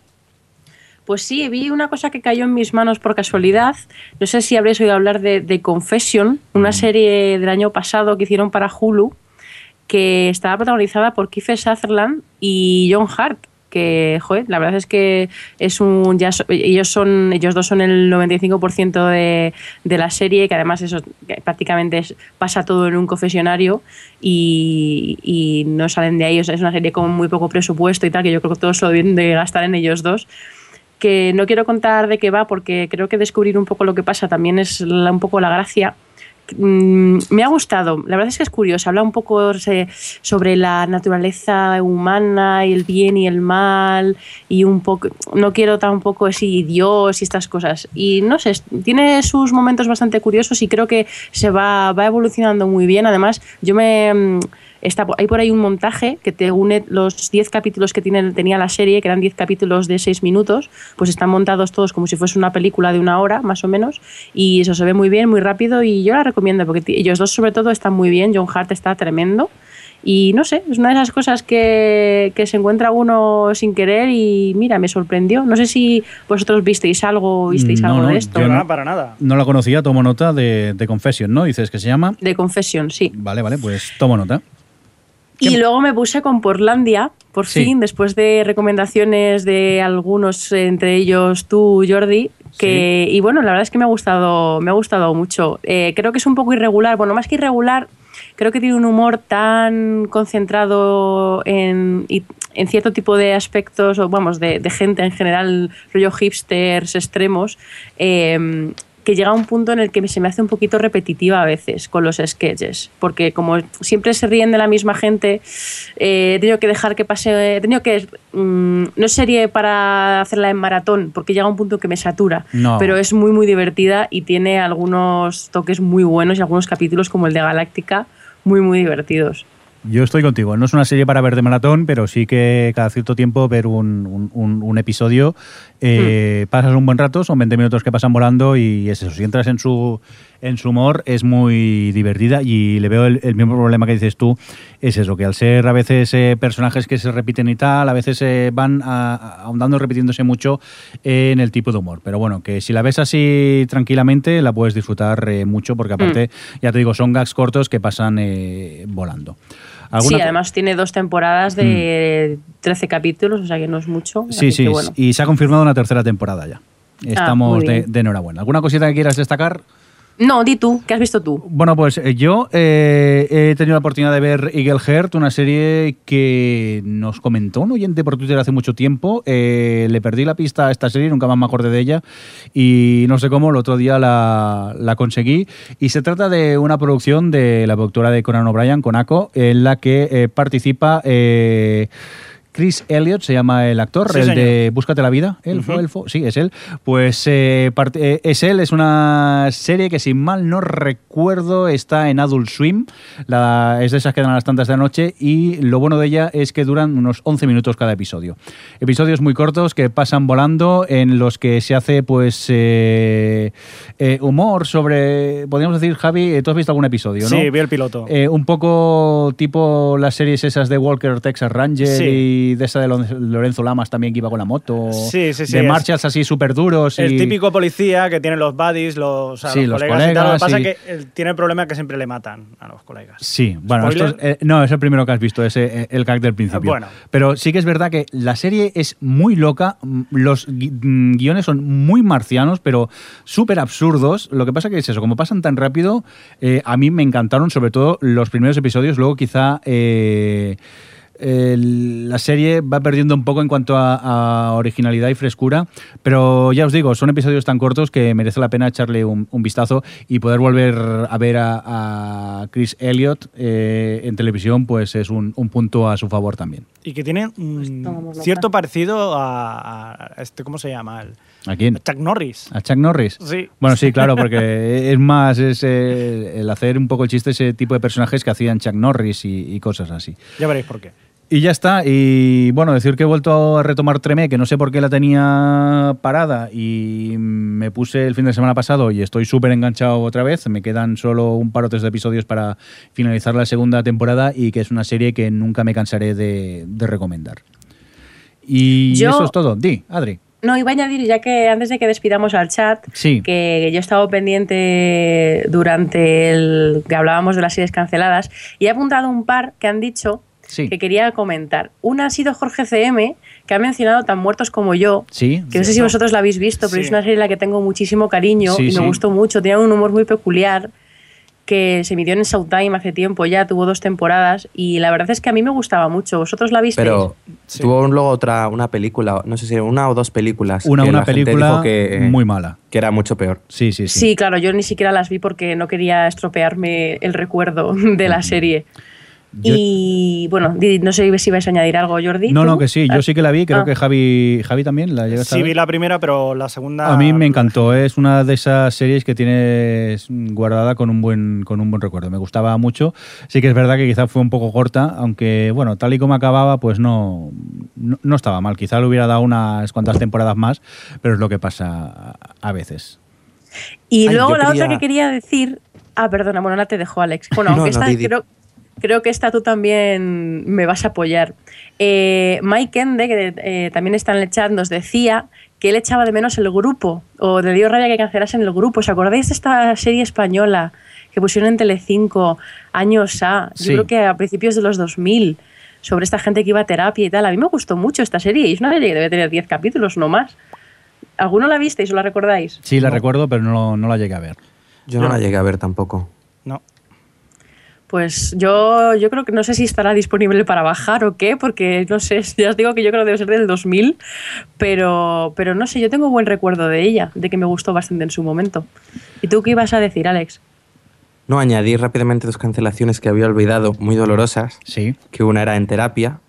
Pues sí, vi una cosa que cayó en mis manos por casualidad. No sé si habréis oído hablar de, de Confession, una serie del año pasado que hicieron para Hulu, que estaba protagonizada por Kiefer Sutherland y John Hart. Que, joder, la verdad es que es un. Ya ellos son. Ellos dos son el 95% de, de la serie, que además eso prácticamente pasa todo en un confesionario y, no salen de ahí. Es una serie con muy poco presupuesto y tal, que yo creo que todos lo deben de gastar en ellos dos que no quiero contar de qué va porque creo que descubrir un poco lo que pasa también es un poco la gracia. Mm, me ha gustado, la verdad es que es curioso, habla un poco sobre la naturaleza humana y el bien y el mal y un poco, no quiero tampoco así Dios y estas cosas. Y no sé, tiene sus momentos bastante curiosos y creo que se va, va evolucionando muy bien, además yo me... mm, Está, hay por ahí un montaje que te une los 10 capítulos que tiene, tenía la serie, que eran 10 capítulos de 6 minutos, pues están montados todos como si fuese una película de una hora, más o menos, y eso se ve muy bien, muy rápido, y yo la recomiendo, porque ellos dos sobre todo están muy bien, John Hart está tremendo, y no sé, es una de esas cosas que, que se encuentra uno sin querer y mira, me sorprendió. No sé si vosotros visteis algo, visteis No, algo no, de esto. yo no. para nada. No la conocía, tomo nota de, de Confession, ¿no? Dices que se llama. De Confession, sí. Vale, vale, pues tomo nota. Y luego me puse con Portlandia, por Sí. fin, después de recomendaciones de algunos, entre ellos tú, Jordi. Que, Y bueno, la verdad es que me ha gustado, me ha gustado mucho. Eh, creo que es un poco irregular. Bueno, más que irregular, creo que tiene un humor tan concentrado en, en cierto tipo de aspectos, o vamos, de, de gente en general, rollo hipsters extremos, eh, que llega a un punto en el que se me hace un poquito repetitiva a veces con los sketches, porque como siempre se ríen de la misma gente, eh, he tenido que dejar que pase, he tenido que, mm, no es serie para hacerla en maratón, porque llega a un punto que me satura, No. pero es muy muy divertida y tiene algunos toques muy buenos y algunos capítulos como el de Galáctica muy muy divertidos. Yo estoy contigo. No es una serie para ver de maratón, pero sí que cada cierto tiempo ver un, un- un- un episodio. Eh, Pasas un buen rato, son 20 minutos que pasan volando y es eso. Si entras en su, en su humor, es muy divertida y le veo el, el mismo problema que dices tú. Es eso, que al ser a veces eh, personajes que se repiten y tal, a veces eh, van ahondando, repitiéndose mucho en el tipo de humor. Pero bueno, que si la ves así tranquilamente, la puedes disfrutar eh, mucho porque aparte, ya te digo, son gags cortos que pasan eh, volando. Sí, ¿Alguna co- además tiene dos temporadas de 13 capítulos, o sea que no es mucho. Sí, sí, bueno. y se ha confirmado una tercera temporada ya. Estamos de, bien. de enhorabuena. ¿Alguna cosita que quieras destacar? No, di tú, ¿qué has visto tú? Bueno, pues eh, yo eh, he tenido la oportunidad de ver Eagle Heart, una serie que nos comentó un oyente por Twitter hace mucho tiempo. Eh, le perdí la pista a esta serie, nunca más me acordé de ella. Y no sé cómo, el otro día la, la conseguí. Y se trata de una producción de la productora de Conan O'Brien, Conaco, en la que participa. Chris Elliott se llama el actor, Sí, el señor. de Búscate la vida, elfo, Ujú. elfo, sí, es él. Pues eh, eh, es él, es una serie que si mal no recuerdo está en Adult Swim, la, es de esas que dan a las tantas de la noche y lo bueno de ella es que duran unos 11 minutos cada episodio. Episodios muy cortos que pasan volando en los que se hace pues eh, eh, humor sobre, podríamos decir Javi, tú has visto algún episodio, ¿no? Sí, vi el piloto. Un poco tipo las series esas de Walker, Texas Ranger Sí. y de esa de Lorenzo Lamas también que iba con la moto. Sí, sí, sí, De marchas así súper duros. El típico policía que tiene los buddies, los, o sea, Sí, los los colegas, y tal. Lo que pasa y- es que él tiene el problema que siempre le matan a los colegas. Sí, bueno, esto es- eh, no, es el primero que has visto, es eh, el gag del principio. Bueno. Pero sí que es verdad que la serie es muy loca, los gui- mm, guiones son muy marcianos, pero súper absurdos. Lo que pasa que es eso, como pasan tan rápido, eh, a mí me encantaron sobre todo los primeros episodios, luego quizá... eh, el- la serie va perdiendo un poco en cuanto a, a originalidad y frescura, pero ya os digo, son episodios tan cortos que merece la pena echarle un, un vistazo y poder volver a ver a, a Chris Elliott eh, en televisión, pues es un, un punto a su favor también. Y que tiene un cierto parecido a, a este, ¿cómo se llama? El, ¿A quién? Chuck Norris. ¿A Chuck Norris? Sí. Bueno, sí, claro, porque es más es el hacer un poco el chiste ese tipo de personajes que hacían Chuck Norris y, y cosas así. Ya veréis por qué. Y ya está. Y bueno, decir que he vuelto a retomar Tremé, que no sé por qué la tenía parada y me puse el fin de semana pasado y estoy súper enganchado otra vez. Me quedan solo un par o tres de episodios para finalizar la segunda temporada y que es una serie que nunca me cansaré de, de recomendar. Y Yo- eso es todo. Di, Adri. No, iba a añadir, ya que antes de que despidamos al chat, Sí. que yo he estado pendiente durante el que hablábamos de las series canceladas y he apuntado un par que han dicho Sí. que quería comentar. Una ha sido Jorge CM, que ha mencionado Tan Muertos como yo, Sí. que no sé si vosotros la habéis visto, pero Sí. es una serie en la que tengo muchísimo cariño Sí, y me sí. gustó mucho. Tenía un humor muy peculiar que se emitió en Showtime hace tiempo ya, tuvo dos temporadas y la verdad es que a mí me gustaba mucho. ¿Vosotros la visteis? Pero Sí. tuvo luego otra, una película, no sé si una o dos películas. Una, que una la gente película dijo que, muy mala. que era mucho peor. Sí, sí, sí. Sí, claro, yo ni siquiera las vi porque no quería estropearme el recuerdo de la serie. Yo- Y bueno, no sé si vais a añadir algo, Jordi. No, ¿tú? no, que sí. Yo sí que la vi. Creo Ah. que Javi, Javi también la llegaste a Sí, ver. vi la primera, pero la segunda. A mí me encantó, ¿eh? es una de esas series que tienes guardada con un buen con un buen recuerdo. Me gustaba mucho. Sí que es verdad que quizá fue un poco corta, aunque bueno, tal y como acababa, pues no, no, no estaba mal. Quizá le hubiera dado unas cuantas temporadas más, pero es lo que pasa a, a veces. Y Ay, luego la otra que quería decir. Ah, perdona, bueno, la te dejo, Alex. Bueno, No, aunque no, esta di, di. creo, creo que esta tú también me vas a apoyar. Eh, Mike Ende, que eh, también está en el chat, nos decía que él echaba de menos el grupo, o le dio rabia que cancelasen el grupo. ¿Os acordáis de esta serie española que pusieron en Telecinco años A? Yo Sí. creo que a principios de los 2000, sobre esta gente que iba a terapia y tal. A mí me gustó mucho esta serie, y es una serie que debe tener 10 capítulos, no más. ¿Alguno la visteis o la recordáis? Sí, la recuerdo, pero no, no la llegué a ver. Yo no la llegué a ver tampoco. No. Pues yo, yo creo que no sé si estará disponible para bajar o qué, porque no sé, ya os digo que yo creo que debe ser del 2000, pero, pero no sé, yo tengo buen recuerdo de ella, de que me gustó bastante en su momento. ¿Y tú qué ibas a decir, Alex? No, añadir rápidamente dos cancelaciones que había olvidado, muy dolorosas. Sí. Que una era en terapia,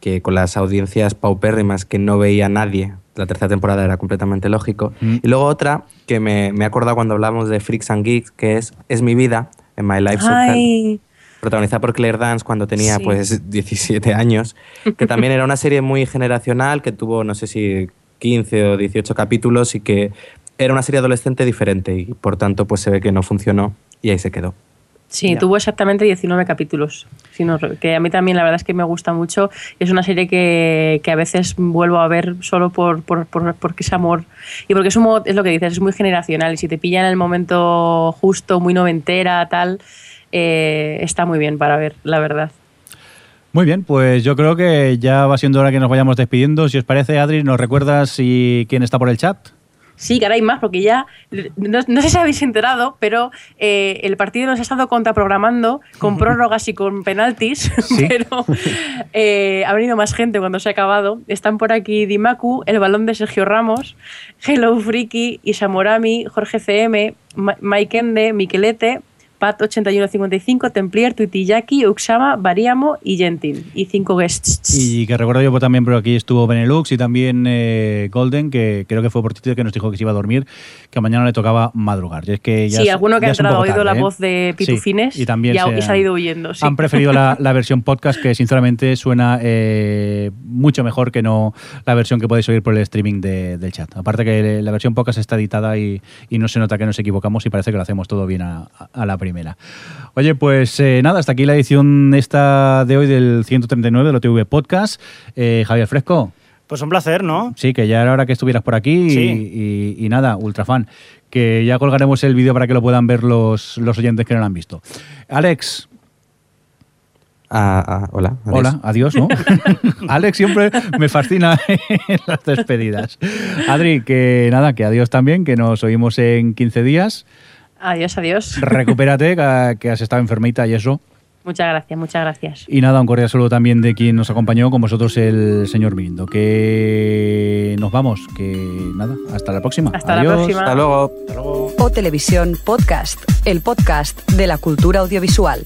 que con las audiencias paupérrimas que no veía nadie, la tercera temporada era completamente lógico. Mm. Y luego otra que me, me he acordado cuando hablamos de Freaks and Geeks, que es Es mi vida, en My Life protagonizada por Claire Dance cuando tenía Sí. pues 17 años, que también era una serie muy generacional, que tuvo no sé si 15 o 18 capítulos y que era una serie adolescente diferente y por tanto pues se ve que no funcionó y ahí se quedó. Sí, Ya. tuvo exactamente 19 capítulos, si no re- que a mí también la verdad es que me gusta mucho. Es una serie que, que a veces vuelvo a ver solo por, por, por- porque es amor y porque es, un es lo que dices, es muy generacional y si te pilla en el momento justo, muy noventera, tal, eh, está muy bien para ver, la verdad. Muy bien, pues yo creo que ya va siendo hora que nos vayamos despidiendo. Si os parece, Adri, ¿nos recuerdas si quién está por el chat? Sí, que ahora hay más, porque ya, no, no sé si habéis enterado, pero eh, el partido nos ha estado contraprogramando con prórrogas y con penaltis, Sí. pero eh, ha venido más gente cuando se ha acabado. Están por aquí Dimaku, el balón de Sergio Ramos, Hello Friki, Isamorami, Jorge CM, Ma- Mike Ende, Miquelete, Pat8155, Templier, Tuitiyaki, Uxama, Variamo y Gentil. Y cinco guests. Y que recuerdo yo pues, también, pero aquí estuvo Benelux y también eh, Golden, que creo que fue por Twitter que nos dijo que se iba a dormir, que mañana le tocaba madrugar. Y es que ya sí, es- alguno que ha entrado ha oído la tarde, ¿eh? voz de Sí, Pitufines y también se y se ha ido huyendo. Sí. Han preferido la, la versión podcast, que sinceramente suena eh, mucho mejor que no la versión que podéis oír por el streaming de- del chat. Aparte que la versión podcast está editada y, y no se nota que nos equivocamos y parece que lo hacemos todo bien a, a la primera. Oye, pues eh, nada, hasta aquí la edición esta de hoy del 139 del OTV Podcast. Eh, Javier Fresco. Pues un placer, ¿no? Sí, que ya era hora que estuvieras por aquí y- Sí. y, y nada, ultra fan. Que ya colgaremos el vídeo para que lo puedan ver los, los oyentes que no lo han visto. Alex, Ah, ah, hola. adiós. hola, adiós, ¿no? Alex siempre me fascina en las despedidas. Adri, que nada, que adiós también, que nos oímos en 15 días. Adiós, adiós. Recupérate, que, has estado enfermita y eso. Muchas gracias, muchas gracias. Y nada, un cordial saludo también de quien nos acompañó, con vosotros el señor Mirindo. Que nos vamos, que nada, hasta la próxima. Hasta la próxima. Hasta luego. O Televisión Podcast, el podcast de la cultura audiovisual.